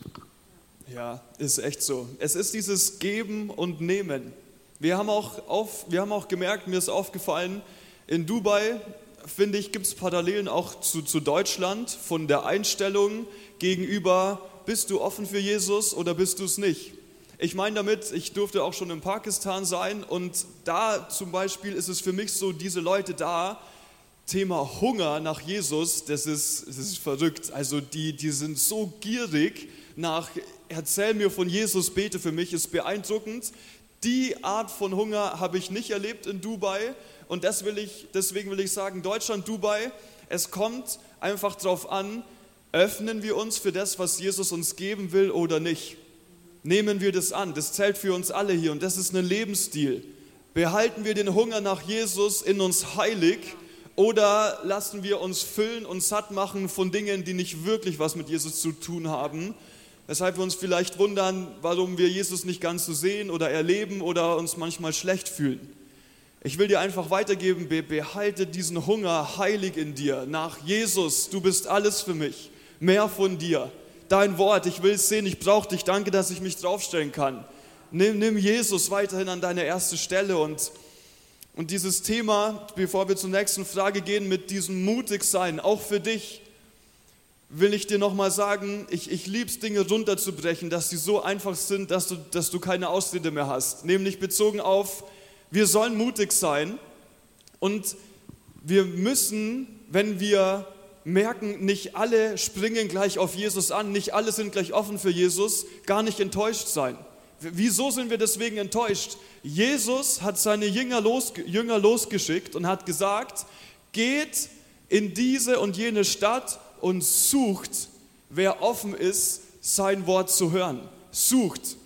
Ja, ist echt so. Es ist dieses Geben und Nehmen. Wir haben auch, auf, wir haben auch gemerkt, mir ist aufgefallen, in Dubai finde ich, gibt es Parallelen auch zu, zu Deutschland von der Einstellung gegenüber, bist du offen für Jesus oder bist du es nicht? Ich meine damit, ich durfte auch schon in Pakistan sein und da zum Beispiel ist es für mich so, diese Leute da, Thema Hunger nach Jesus, das ist, das ist verrückt. Also die, die sind so gierig nach, erzähl mir von Jesus, bete für mich, ist beeindruckend. Die Art von Hunger habe ich nicht erlebt in Dubai und das will ich, deswegen will ich sagen, Deutschland, Dubai, es kommt einfach darauf an, öffnen wir uns für das, was Jesus uns geben will oder nicht. Nehmen wir das an, das zählt für uns alle hier und das ist ein Lebensstil. Behalten wir den Hunger nach Jesus in uns heilig oder lassen wir uns füllen und satt machen von Dingen, die nicht wirklich was mit Jesus zu tun haben? Weshalb wir uns vielleicht wundern, warum wir Jesus nicht ganz so sehen oder erleben oder uns manchmal schlecht fühlen. Ich will dir einfach weitergeben, behalte diesen Hunger heilig in dir. Nach Jesus, du bist alles für mich. Mehr von dir. Dein Wort, ich will es sehen, ich brauche dich. Danke, dass ich mich draufstellen kann. Nimm, nimm Jesus weiterhin an deine erste Stelle und und dieses Thema, bevor wir zur nächsten Frage gehen, mit diesem mutig sein, auch für dich, will ich dir nochmal sagen, ich, ich liebe es, Dinge runterzubrechen, dass sie so einfach sind, dass du, dass du keine Ausrede mehr hast. Nämlich bezogen auf, wir sollen mutig sein und wir müssen, wenn wir merken, nicht alle springen gleich auf Jesus an, nicht alle sind gleich offen für Jesus, gar nicht enttäuscht sein. Wieso sind wir deswegen enttäuscht? Jesus hat seine Jünger, los, Jünger losgeschickt und hat gesagt, geht in diese und jene Stadt und sucht, wer offen ist, sein Wort zu hören. Sucht.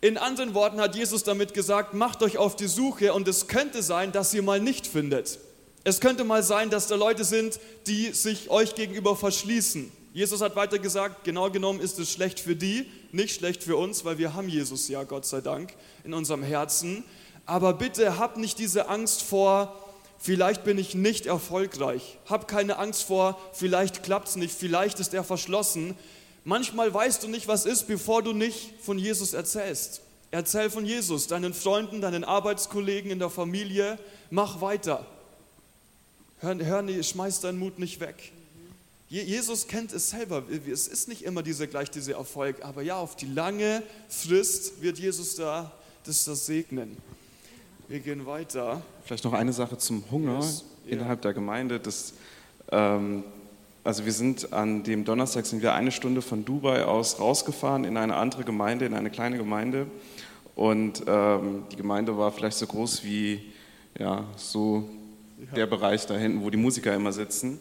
In anderen Worten hat Jesus damit gesagt, macht euch auf die Suche und es könnte sein, dass ihr mal nicht findet. Es könnte mal sein, dass da Leute sind, die sich euch gegenüber verschließen. Jesus hat weiter gesagt, genau genommen ist es schlecht für die, nicht schlecht für uns, weil wir haben Jesus ja, Gott sei Dank, in unserem Herzen. Aber bitte habt nicht diese Angst vor, vielleicht bin ich nicht erfolgreich. Hab keine Angst vor, vielleicht klappt es nicht, vielleicht ist er verschlossen. Manchmal weißt du nicht, was ist, bevor du nicht von Jesus erzählst. Erzähl von Jesus, deinen Freunden, deinen Arbeitskollegen in der Familie. Mach weiter. Hör, hör, schmeiß deinen Mut nicht weg. Jesus kennt es selber. Es ist nicht immer diese, gleich dieser Erfolg, aber ja, auf die lange Frist wird Jesus da das, das segnen. Wir gehen weiter. Vielleicht noch eine Sache zum Hunger yes. innerhalb der Gemeinde. Das, ähm, also wir sind an dem Donnerstag sind wir eine Stunde von Dubai aus rausgefahren in eine andere Gemeinde, in eine kleine Gemeinde. Und ähm, die Gemeinde war vielleicht so groß wie ja, so ja. der Bereich da hinten, wo die Musiker immer sitzen.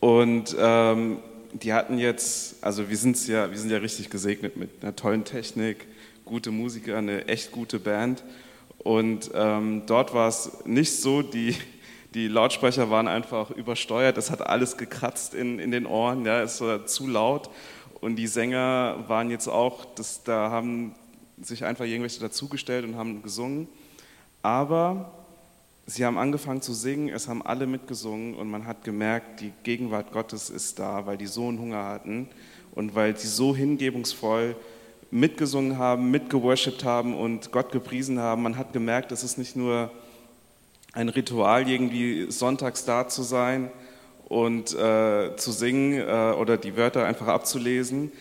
Und ähm, die hatten jetzt, also wir, sind's ja, wir sind ja richtig gesegnet mit einer tollen Technik, gute Musiker, eine echt gute Band. Und ähm, dort war es nicht so, die, die Lautsprecher waren einfach übersteuert, es hat alles gekratzt in, in den Ohren, ja, es war zu laut. Und die Sänger waren jetzt auch, das, da haben sich einfach irgendwelche dazugestellt und haben gesungen. Aber Sie haben angefangen zu singen, es haben alle mitgesungen und man hat gemerkt, die Gegenwart Gottes ist da, weil die so einen Hunger hatten und weil sie so hingebungsvoll mitgesungen haben, mitgeworshipped haben und Gott gepriesen haben. Man hat gemerkt, es ist nicht nur ein Ritual, irgendwie sonntags da zu sein und äh, zu singen äh, oder die Wörter einfach abzulesen.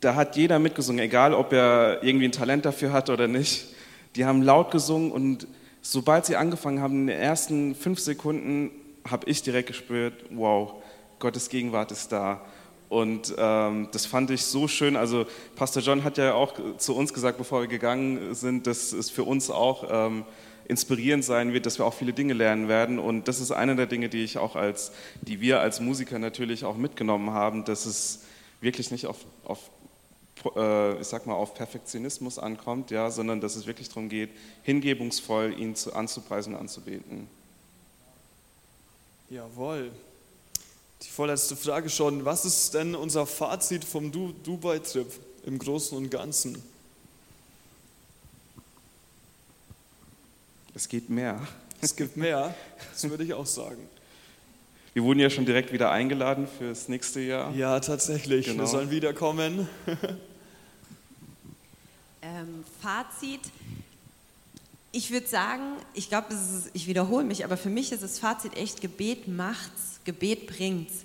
Da hat jeder mitgesungen, egal ob er irgendwie ein Talent dafür hat oder nicht. Die haben laut gesungen und sobald sie angefangen haben, in den ersten fünf Sekunden, habe ich direkt gespürt, wow, Gottes Gegenwart ist da. Und ähm, das fand ich so schön. Also Pastor John hat ja auch zu uns gesagt, bevor wir gegangen sind, dass es für uns auch ähm, inspirierend sein wird, dass wir auch viele Dinge lernen werden. Und das ist eine der Dinge, die ich auch als, die wir als Musiker natürlich auch mitgenommen haben, dass es wirklich nicht auf, auf äh, ich sag mal, auf Perfektionismus ankommt, ja, sondern dass es wirklich darum geht, hingebungsvoll ihn zu, anzupreisen und anzubeten. Jawohl. Die vorletzte Frage schon. Was ist denn unser Fazit vom du Dubai-Trip im Großen und Ganzen? Es geht mehr. Es gibt mehr, das würde ich auch sagen. Wir wurden ja schon direkt wieder eingeladen fürs nächste Jahr. Ja, tatsächlich. Genau. Wir sollen wiederkommen. ähm, Fazit. ich würde sagen, ich glaube, ich wiederhole mich, aber für mich ist das Fazit echt, Gebet macht's, Gebet bringt's.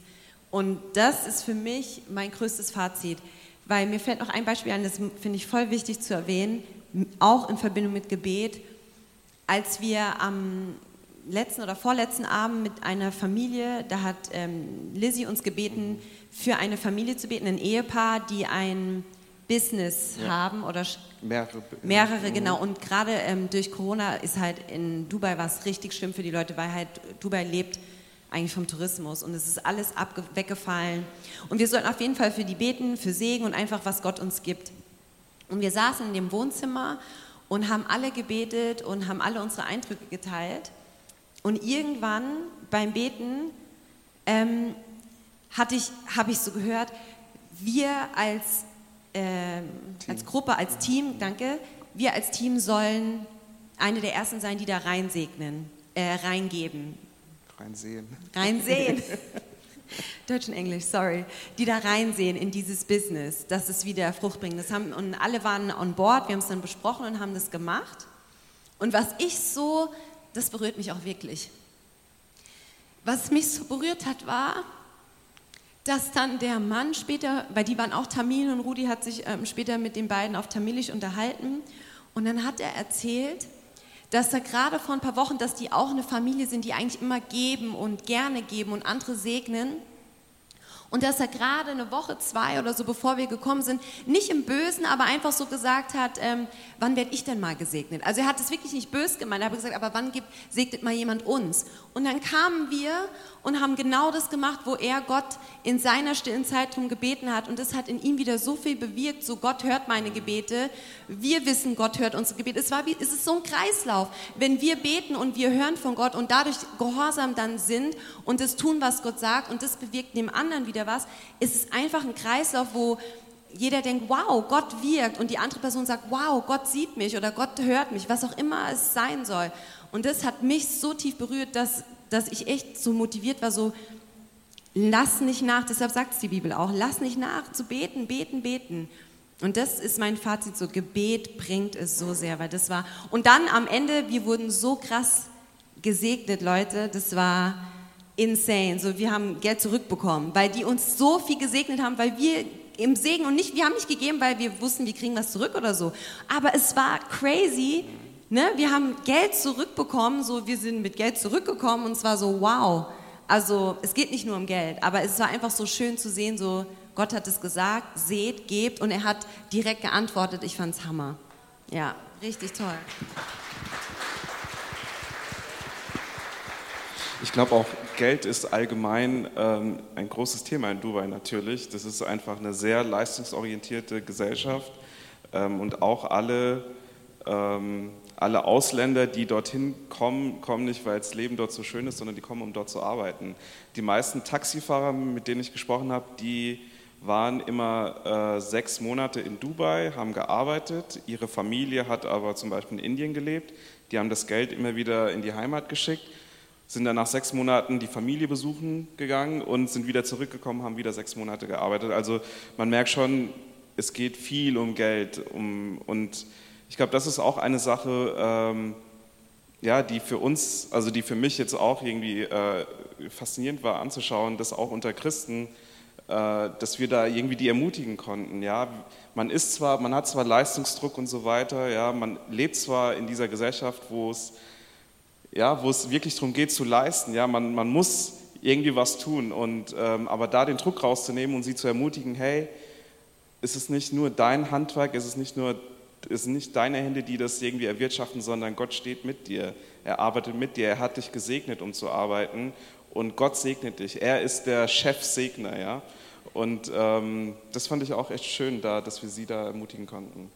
Und das ist für mich mein größtes Fazit, weil mir fällt noch ein Beispiel ein, das finde ich voll wichtig zu erwähnen, auch in Verbindung mit Gebet. Als wir am letzten oder vorletzten Abend mit einer Familie, da hat ähm, Lizzie uns gebeten, für eine Familie zu beten, ein Ehepaar, die ein Business ja. haben oder mehrere, mehrere mhm. genau. Und gerade ähm, durch Corona ist halt in Dubai was richtig schlimm für die Leute, weil halt Dubai lebt eigentlich vom Tourismus und es ist alles weggefallen. Und wir sollten auf jeden Fall für die beten, für Segen und einfach, was Gott uns gibt. Und wir saßen in dem Wohnzimmer und haben alle gebetet und haben alle unsere Eindrücke geteilt. Und irgendwann beim Beten ähm, ich, habe ich so gehört, wir als, äh, als Gruppe, als Team, danke, wir als Team sollen eine der ersten sein, die da reinsegnen, äh, reingeben. Reinsehen. Reinsehen. [LAUGHS] Deutsch und Englisch, sorry. Die da reinsehen in dieses Business, dass es wieder Frucht bringt. Das haben, und alle waren on board, wir haben es dann besprochen und haben das gemacht. Und was ich so das berührt mich auch wirklich. Was mich so berührt hat, war, dass dann der Mann später, weil die waren auch Tamil und Rudi hat sich ähm, später mit den beiden auf Tamilisch unterhalten und dann hat er erzählt, dass er gerade vor ein paar Wochen, dass die auch eine Familie sind, die eigentlich immer geben und gerne geben und andere segnen und dass er gerade eine Woche, zwei oder so, bevor wir gekommen sind, nicht im Bösen, aber einfach so gesagt hat, ähm, wann werde ich denn mal gesegnet? Also er hat es wirklich nicht böse gemeint, er hat gesagt, aber wann gibt, segnet mal jemand uns? Und dann kamen wir und haben genau das gemacht, wo er Gott in seiner stillen Zeit drum gebeten hat. Und das hat in ihm wieder so viel bewirkt, so Gott hört meine Gebete. Wir wissen, Gott hört unsere Gebete. Es, war wie, es ist so ein Kreislauf. Wenn wir beten und wir hören von Gott und dadurch gehorsam dann sind und das tun, was Gott sagt und das bewirkt dem anderen wieder was, ist es einfach ein Kreislauf, wo jeder denkt, wow, Gott wirkt und die andere Person sagt, wow, Gott sieht mich oder Gott hört mich, was auch immer es sein soll. Und das hat mich so tief berührt, dass, dass ich echt so motiviert war, so, lass nicht nach, deshalb sagt es die Bibel auch, lass nicht nach zu beten, beten, beten. Und das ist mein Fazit, so Gebet bringt es so sehr, weil das war, und dann am Ende, wir wurden so krass gesegnet, Leute, das war insane, so wir haben Geld zurückbekommen, weil die uns so viel gesegnet haben, weil wir im Segen und nicht, wir haben nicht gegeben, weil wir wussten, wir kriegen was zurück oder so, aber es war crazy, ne? wir haben Geld zurückbekommen, so wir sind mit Geld zurückgekommen und es war so wow, also es geht nicht nur um Geld, aber es war einfach so schön zu sehen, so Gott hat es gesagt, seht, gebt und er hat direkt geantwortet, ich fand es Hammer. Ja, richtig toll. Ich glaube auch, Geld ist allgemein ähm, ein großes Thema in Dubai natürlich. Das ist einfach eine sehr leistungsorientierte Gesellschaft ähm, und auch alle, ähm, alle Ausländer, die dorthin kommen, kommen nicht, weil das Leben dort so schön ist, sondern die kommen, um dort zu arbeiten. Die meisten Taxifahrer, mit denen ich gesprochen habe, die waren immer äh, sechs Monate in Dubai, haben gearbeitet. Ihre Familie hat aber zum Beispiel in Indien gelebt. Die haben das Geld immer wieder in die Heimat geschickt sind dann nach sechs Monaten die Familie besuchen gegangen und sind wieder zurückgekommen, haben wieder sechs Monate gearbeitet. Also man merkt schon, es geht viel um Geld. Um, und ich glaube, das ist auch eine Sache, ähm, ja, die für uns, also die für mich jetzt auch irgendwie äh, faszinierend war anzuschauen, dass auch unter Christen, äh, dass wir da irgendwie die ermutigen konnten. Ja, man ist zwar, man hat zwar Leistungsdruck und so weiter, ja, man lebt zwar in dieser Gesellschaft, wo es ja, wo es wirklich darum geht zu leisten. Ja, man, man muss irgendwie was tun. Und, ähm, aber da den Druck rauszunehmen und sie zu ermutigen, hey, es ist nicht nur dein Handwerk, es ist nicht nur es sind nicht deine Hände, die das irgendwie erwirtschaften, sondern Gott steht mit dir. Er arbeitet mit dir. Er hat dich gesegnet, um zu arbeiten. Und Gott segnet dich. Er ist der Chefsegner, ja. Und ähm, das fand ich auch echt schön, da, dass wir sie da ermutigen konnten.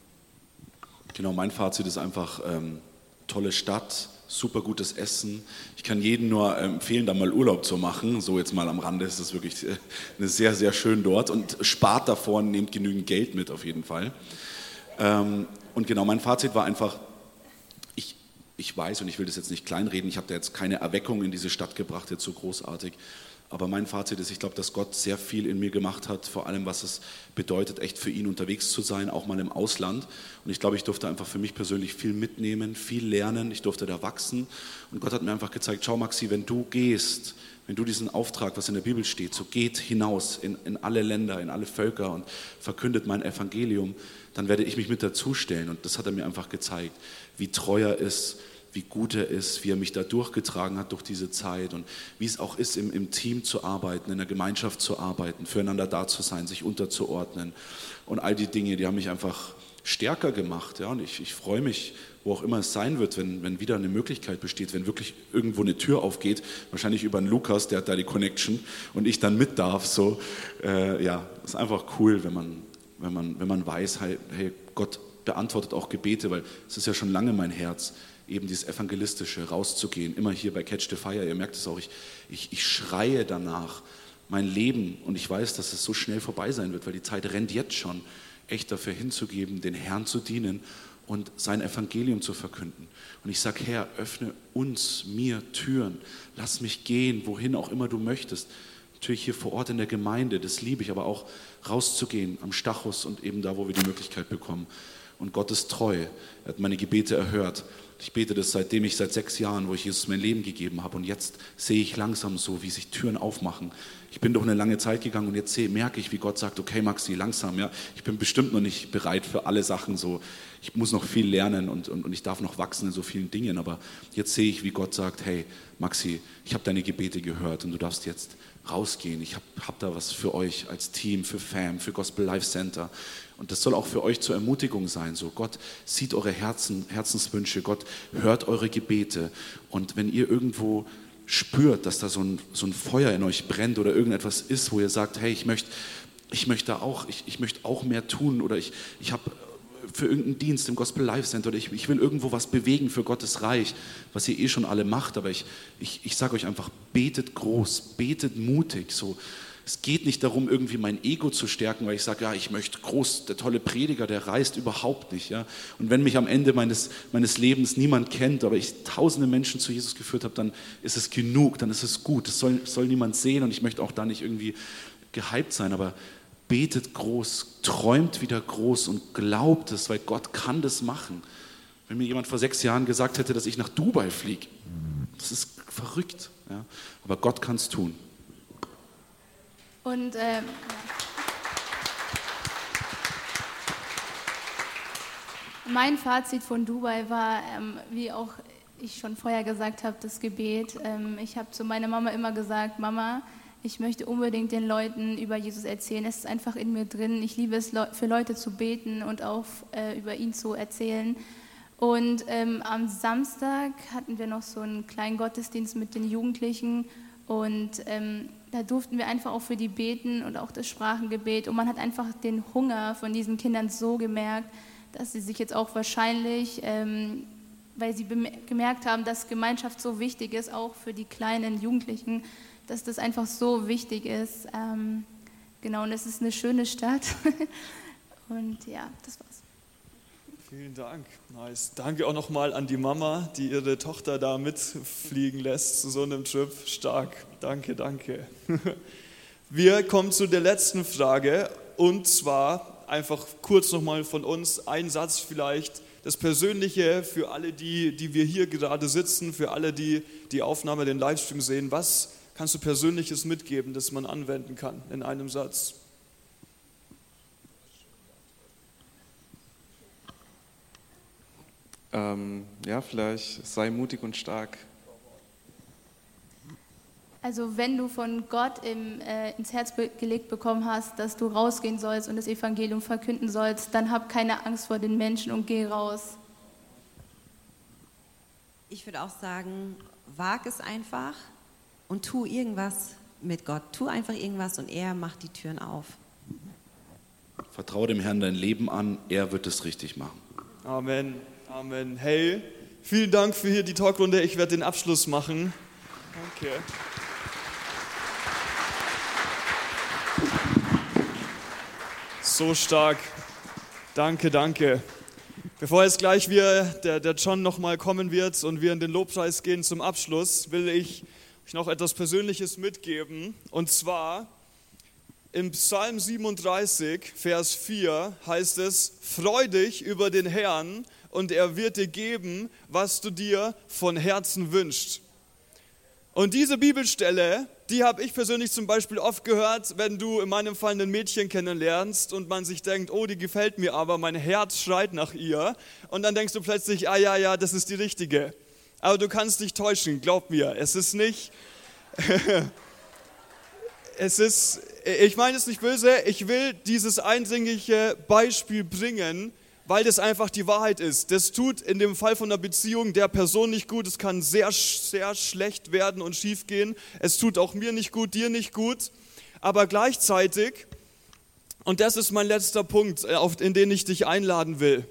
Genau, mein Fazit ist einfach ähm, tolle Stadt, super gutes Essen. Ich kann jedem nur empfehlen, da mal Urlaub zu machen. So jetzt mal am Rande ist es wirklich äh, sehr, sehr schön dort und spart davor, nehmt genügend Geld mit auf jeden Fall. Ähm, und genau, mein Fazit war einfach, ich, ich weiß und ich will das jetzt nicht kleinreden, ich habe da jetzt keine Erweckung in diese Stadt gebracht, jetzt so großartig, Aber mein Fazit ist, ich glaube, dass Gott sehr viel in mir gemacht hat, vor allem was es bedeutet, echt für ihn unterwegs zu sein, auch mal im Ausland. Und ich glaube, ich durfte einfach für mich persönlich viel mitnehmen, viel lernen, ich durfte da wachsen. Und Gott hat mir einfach gezeigt, schau Maxi, wenn du gehst, wenn du diesen Auftrag, was in der Bibel steht, so geht hinaus in, in alle Länder, in alle Völker und verkündet mein Evangelium, dann werde ich mich mit dazustellen. Und das hat er mir einfach gezeigt, wie treu er ist, wie gut er ist, wie er mich da durchgetragen hat durch diese Zeit und wie es auch ist, im, im Team zu arbeiten, in der Gemeinschaft zu arbeiten, füreinander da zu sein, sich unterzuordnen. Und all die Dinge, die haben mich einfach stärker gemacht. Ja? Und ich, ich freue mich, wo auch immer es sein wird, wenn, wenn wieder eine Möglichkeit besteht, wenn wirklich irgendwo eine Tür aufgeht, wahrscheinlich über einen Lukas, der hat da die Connection und ich dann mit darf. So, äh, ja, ist einfach cool, wenn man, wenn man, wenn man weiß, hey, Gott beantwortet auch Gebete, weil es ist ja schon lange mein Herz eben dieses Evangelistische, rauszugehen. Immer hier bei Catch the Fire, ihr merkt es auch, ich, ich, ich schreie danach, mein Leben, und ich weiß, dass es so schnell vorbei sein wird, weil die Zeit rennt jetzt schon, echt dafür hinzugeben, den Herrn zu dienen und sein Evangelium zu verkünden. Und ich sage, Herr, öffne uns, mir Türen, lass mich gehen, wohin auch immer du möchtest. Natürlich hier vor Ort in der Gemeinde, das liebe ich, aber auch rauszugehen am Stachus und eben da, wo wir die Möglichkeit bekommen. Und Gott ist treu, er hat meine Gebete erhört. Ich bete das seitdem ich seit sechs Jahren, wo ich Jesus mein Leben gegeben habe. Und jetzt sehe ich langsam so, wie sich Türen aufmachen. Ich bin durch eine lange Zeit gegangen und jetzt sehe, merke ich, wie Gott sagt, okay Maxi, langsam, ja, ich bin bestimmt noch nicht bereit für alle Sachen so. Ich muss noch viel lernen und, und, und ich darf noch wachsen in so vielen Dingen. Aber jetzt sehe ich, wie Gott sagt, hey Maxi, ich habe deine Gebete gehört und du darfst jetzt rausgehen. Ich habe hab da was für euch als Team, für FAM, für Gospel Life Center. Und das soll auch für euch zur Ermutigung sein. So, Gott sieht eure Herzen, Herzenswünsche, Gott hört eure Gebete. Und wenn ihr irgendwo spürt, dass da so ein, so ein Feuer in euch brennt oder irgendetwas ist, wo ihr sagt, hey, ich möchte ich möchte auch, ich, ich möchte auch mehr tun oder ich, ich habe für irgendeinen Dienst im Gospel Life Center oder ich, ich will irgendwo was bewegen für Gottes Reich, was ihr eh schon alle macht, aber ich, ich, ich sage euch einfach, betet groß, betet mutig, so es geht nicht darum, irgendwie mein Ego zu stärken, weil ich sage, ja, ich möchte groß, der tolle Prediger, der reist überhaupt nicht. Ja? Und wenn mich am Ende meines, meines Lebens niemand kennt, aber ich tausende Menschen zu Jesus geführt habe, dann ist es genug, dann ist es gut. Das soll, soll niemand sehen und ich möchte auch da nicht irgendwie gehypt sein, aber betet groß, träumt wieder groß und glaubt es, weil Gott kann das machen. Wenn mir jemand vor sechs Jahren gesagt hätte, dass ich nach Dubai fliege, das ist verrückt. Ja? Aber Gott kann es tun. Und ähm, mein Fazit von Dubai war, ähm, wie auch ich schon vorher gesagt habe, das Gebet. Ähm, ich habe zu meiner Mama immer gesagt, Mama, ich möchte unbedingt den Leuten über Jesus erzählen. Es ist einfach in mir drin. Ich liebe es, für Leute zu beten und auch äh, über ihn zu erzählen. Und ähm, am Samstag hatten wir noch so einen kleinen Gottesdienst mit den Jugendlichen und ähm, da durften wir einfach auch für die beten und auch das Sprachengebet. Und man hat einfach den Hunger von diesen Kindern so gemerkt, dass sie sich jetzt auch wahrscheinlich, ähm, weil sie gemerkt haben, dass Gemeinschaft so wichtig ist, auch für die kleinen Jugendlichen, dass das einfach so wichtig ist. Ähm, genau, und es ist eine schöne Stadt. [LAUGHS] und ja, das war's. Vielen Dank. Nice. Danke auch nochmal an die Mama, die ihre Tochter da mitfliegen lässt zu so einem Trip. Stark. Danke, danke. [LAUGHS] Wir kommen zu der letzten Frage und zwar einfach kurz nochmal von uns ein Satz vielleicht. Das Persönliche für alle, die, die wir hier gerade sitzen, für alle, die die Aufnahme, den Livestream sehen. Was kannst du Persönliches mitgeben, das man anwenden kann in einem Satz? Ähm, ja, vielleicht sei mutig und stark. Also wenn du von Gott im, äh, ins Herz gelegt bekommen hast, dass du rausgehen sollst und das Evangelium verkünden sollst, dann hab keine Angst vor den Menschen und geh raus. Ich würde auch sagen, wag es einfach und tu irgendwas mit Gott. Tu einfach irgendwas und er macht die Türen auf. Vertraue dem Herrn dein Leben an, er wird es richtig machen. Amen. Amen. Hey, vielen Dank für hier die Talkrunde. Ich werde den Abschluss machen. Danke. So stark. Danke, danke. Bevor jetzt gleich wir, der, der John nochmal kommen wird und wir in den Lobpreis gehen zum Abschluss, will ich ich noch etwas Persönliches mitgeben. Und zwar im Psalm 37, Vers 4 heißt es, Freu dich über den Herrn und er wird dir geben, was du dir von Herzen wünschst. Und diese Bibelstelle, die habe ich persönlich zum Beispiel oft gehört, wenn du in meinem Fall ein Mädchen kennenlernst und man sich denkt, oh, die gefällt mir aber, mein Herz schreit nach ihr. Und dann denkst du plötzlich, ah ja, ja, das ist die richtige. Aber du kannst dich täuschen, glaub mir, es ist nicht. [LAUGHS] es ist, ich meine es nicht böse, ich will dieses einsinnige Beispiel bringen, weil das einfach die Wahrheit ist. Das tut in dem Fall von einer Beziehung der Person nicht gut. Es kann sehr, sehr schlecht werden und schief gehen. Es tut auch mir nicht gut, dir nicht gut. Aber gleichzeitig, und das ist mein letzter Punkt, äh, in den ich dich einladen will,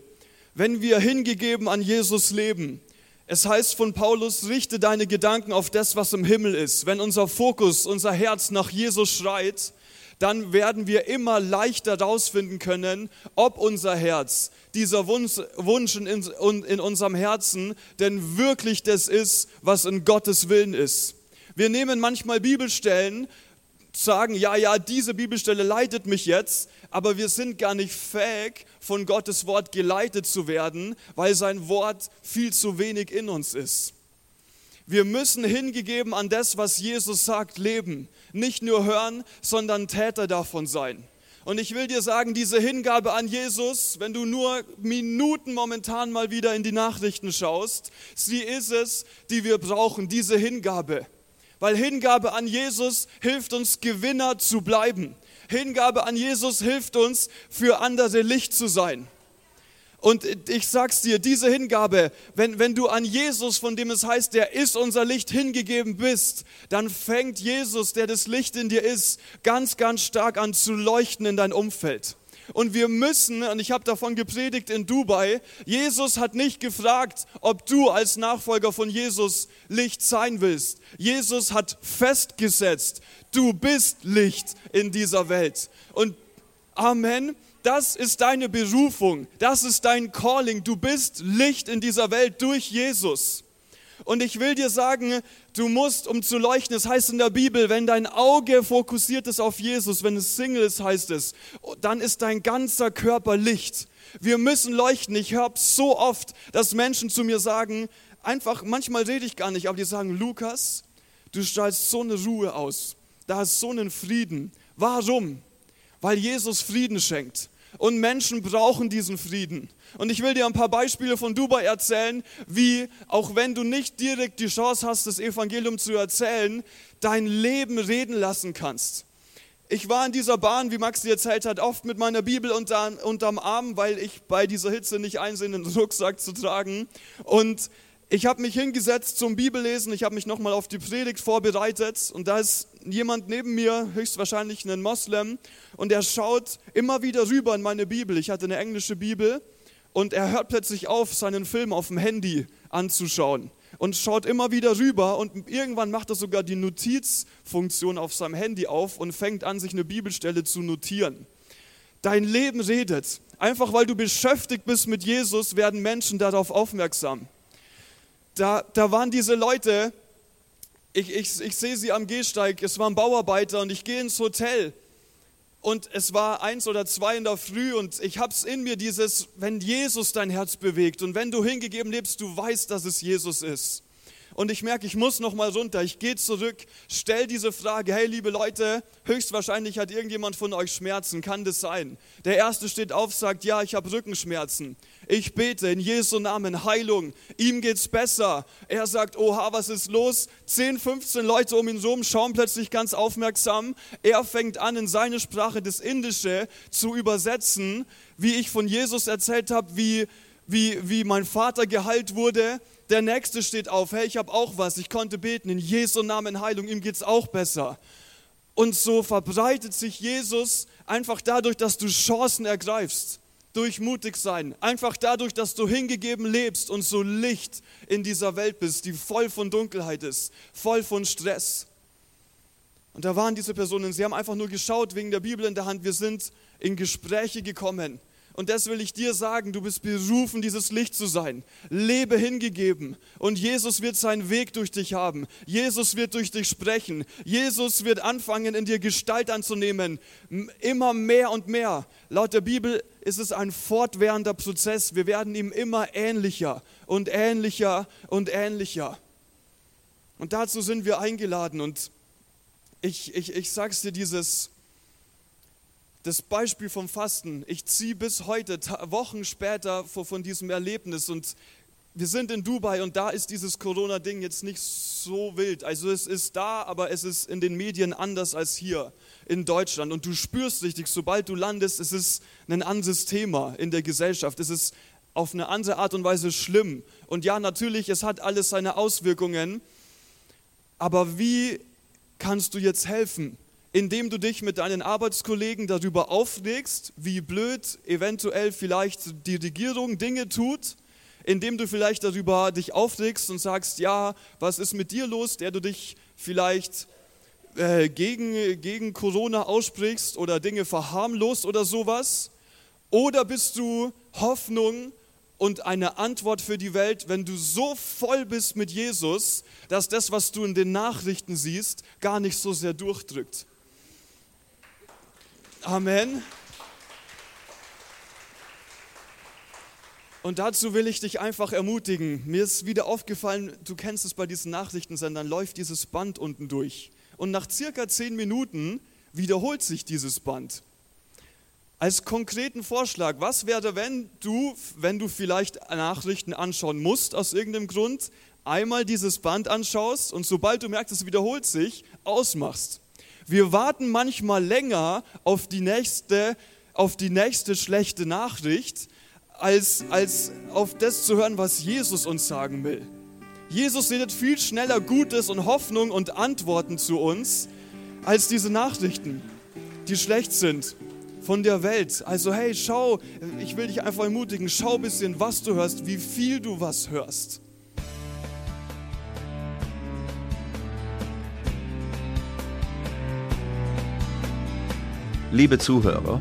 wenn wir hingegeben an Jesus leben, es heißt von Paulus, richte deine Gedanken auf das, was im Himmel ist. Wenn unser Fokus, unser Herz nach Jesus schreit, dann werden wir immer leichter herausfinden können, ob unser Herz, dieser Wunsch, Wunsch in, in unserem Herzen, denn wirklich das ist, was in Gottes Willen ist. Wir nehmen manchmal Bibelstellen, sagen, ja, ja, diese Bibelstelle leitet mich jetzt, aber wir sind gar nicht fähig, von Gottes Wort geleitet zu werden, weil sein Wort viel zu wenig in uns ist. Wir müssen hingegeben an das, was Jesus sagt, leben. Nicht nur hören, sondern Täter davon sein. Und ich will dir sagen, diese Hingabe an Jesus, wenn du nur Minuten momentan mal wieder in die Nachrichten schaust, sie ist es, die wir brauchen, diese Hingabe. Weil Hingabe an Jesus hilft uns, Gewinner zu bleiben. Hingabe an Jesus hilft uns, für andere Licht zu sein. Und ich sag's dir, diese Hingabe, wenn, wenn du an Jesus, von dem es heißt, der ist unser Licht, hingegeben bist, dann fängt Jesus, der das Licht in dir ist, ganz, ganz stark an zu leuchten in dein Umfeld. Und wir müssen, und ich habe davon gepredigt in Dubai, Jesus hat nicht gefragt, ob du als Nachfolger von Jesus Licht sein willst. Jesus hat festgesetzt, du bist Licht in dieser Welt. Und Amen. Das ist deine Berufung, das ist dein Calling. Du bist Licht in dieser Welt durch Jesus. Und ich will dir sagen, du musst, um zu leuchten, es das heißt in der Bibel, wenn dein Auge fokussiert ist auf Jesus, wenn es Single ist, heißt es, dann ist dein ganzer Körper Licht. Wir müssen leuchten. Ich höre so oft, dass Menschen zu mir sagen, einfach, manchmal rede ich gar nicht, aber die sagen, Lukas, du strahlst so eine Ruhe aus. Da ist so einen Frieden. Warum? Weil Jesus Frieden schenkt. Und Menschen brauchen diesen Frieden. Und ich will dir ein paar Beispiele von Dubai erzählen, wie, auch wenn du nicht direkt die Chance hast, das Evangelium zu erzählen, dein Leben reden lassen kannst. Ich war in dieser Bahn, wie Max dir erzählt hat, oft mit meiner Bibel unter, unterm Arm, weil ich bei dieser Hitze nicht einsehen, einen Rucksack zu tragen. Und ich habe mich hingesetzt zum Bibellesen, ich habe mich nochmal auf die Predigt vorbereitet und da ist jemand neben mir, höchstwahrscheinlich ein Moslem, und er schaut immer wieder rüber in meine Bibel. Ich hatte eine englische Bibel und er hört plötzlich auf, seinen Film auf dem Handy anzuschauen und schaut immer wieder rüber und irgendwann macht er sogar die Notizfunktion auf seinem Handy auf und fängt an, sich eine Bibelstelle zu notieren. Dein Leben redet. Einfach weil du beschäftigt bist mit Jesus, werden Menschen darauf aufmerksam da, da waren diese Leute, ich, ich, ich sehe sie am Gehsteig, es waren Bauarbeiter und ich gehe ins Hotel und es war eins oder zwei in der Früh und ich habe es in mir dieses, wenn Jesus dein Herz bewegt und wenn du hingegeben lebst, du weißt, dass es Jesus ist und ich merke, ich muss noch mal runter. Ich gehe zurück, stell diese Frage: Hey, liebe Leute, höchstwahrscheinlich hat irgendjemand von euch Schmerzen. Kann das sein? Der erste steht auf, sagt: Ja, ich habe Rückenschmerzen. Ich bete in Jesu Namen Heilung. Ihm geht's besser. Er sagt: Oha, was ist los? 10, 15 Leute um ihn rum schauen plötzlich ganz aufmerksam. Er fängt an, in seine Sprache das Indische zu übersetzen, wie ich von Jesus erzählt habe, wie wie, wie mein Vater geheilt wurde. Der nächste steht auf, hey, ich habe auch was, ich konnte beten, in Jesu Namen Heilung, ihm geht es auch besser. Und so verbreitet sich Jesus einfach dadurch, dass du Chancen ergreifst, durch mutig sein, einfach dadurch, dass du hingegeben lebst und so Licht in dieser Welt bist, die voll von Dunkelheit ist, voll von Stress. Und da waren diese Personen, sie haben einfach nur geschaut wegen der Bibel in der Hand, wir sind in Gespräche gekommen Und das will ich dir sagen, du bist berufen, dieses Licht zu sein. Lebe hingegeben. Und Jesus wird seinen Weg durch dich haben. Jesus wird durch dich sprechen. Jesus wird anfangen, in dir Gestalt anzunehmen. Immer mehr und mehr. Laut der Bibel ist es ein fortwährender Prozess. Wir werden ihm immer ähnlicher und ähnlicher und ähnlicher. Und dazu sind wir eingeladen. Und ich, ich, ich sag's dir, dieses, das Beispiel vom Fasten. Ich ziehe bis heute, Wochen später von diesem Erlebnis und wir sind in Dubai und da ist dieses Corona-Ding jetzt nicht so wild. Also es ist da, aber es ist in den Medien anders als hier in Deutschland. Und du spürst richtig, sobald du landest, es ist ein anderes Thema in der Gesellschaft. Es ist auf eine andere Art und Weise schlimm. Und ja, natürlich, es hat alles seine Auswirkungen. Aber wie kannst du jetzt helfen? indem du dich mit deinen Arbeitskollegen darüber aufregst, wie blöd eventuell vielleicht die Regierung Dinge tut, indem du vielleicht darüber dich aufregst und sagst, ja, was ist mit dir los, der du dich vielleicht äh, gegen, gegen Corona aussprichst oder Dinge verharmlost oder sowas? Oder bist du Hoffnung und eine Antwort für die Welt, wenn du so voll bist mit Jesus, dass das, was du in den Nachrichten siehst, gar nicht so sehr durchdrückt? Amen. Und dazu will ich dich einfach ermutigen. Mir ist wieder aufgefallen, du kennst es bei diesen Nachrichtensendern, läuft dieses Band unten durch. Und nach circa zehn Minuten wiederholt sich dieses Band. Als konkreten Vorschlag, was wäre, wenn du, wenn du vielleicht Nachrichten anschauen musst aus irgendeinem Grund, einmal dieses Band anschaust und sobald du merkst, es wiederholt sich, ausmachst. Wir warten manchmal länger auf die nächste, auf die nächste schlechte Nachricht, als, als auf das zu hören, was Jesus uns sagen will. Jesus redet viel schneller Gutes und Hoffnung und Antworten zu uns, als diese Nachrichten, die schlecht sind von der Welt. Also hey, schau, ich will dich einfach ermutigen, schau ein bisschen, was du hörst, wie viel du was hörst. Liebe Zuhörer,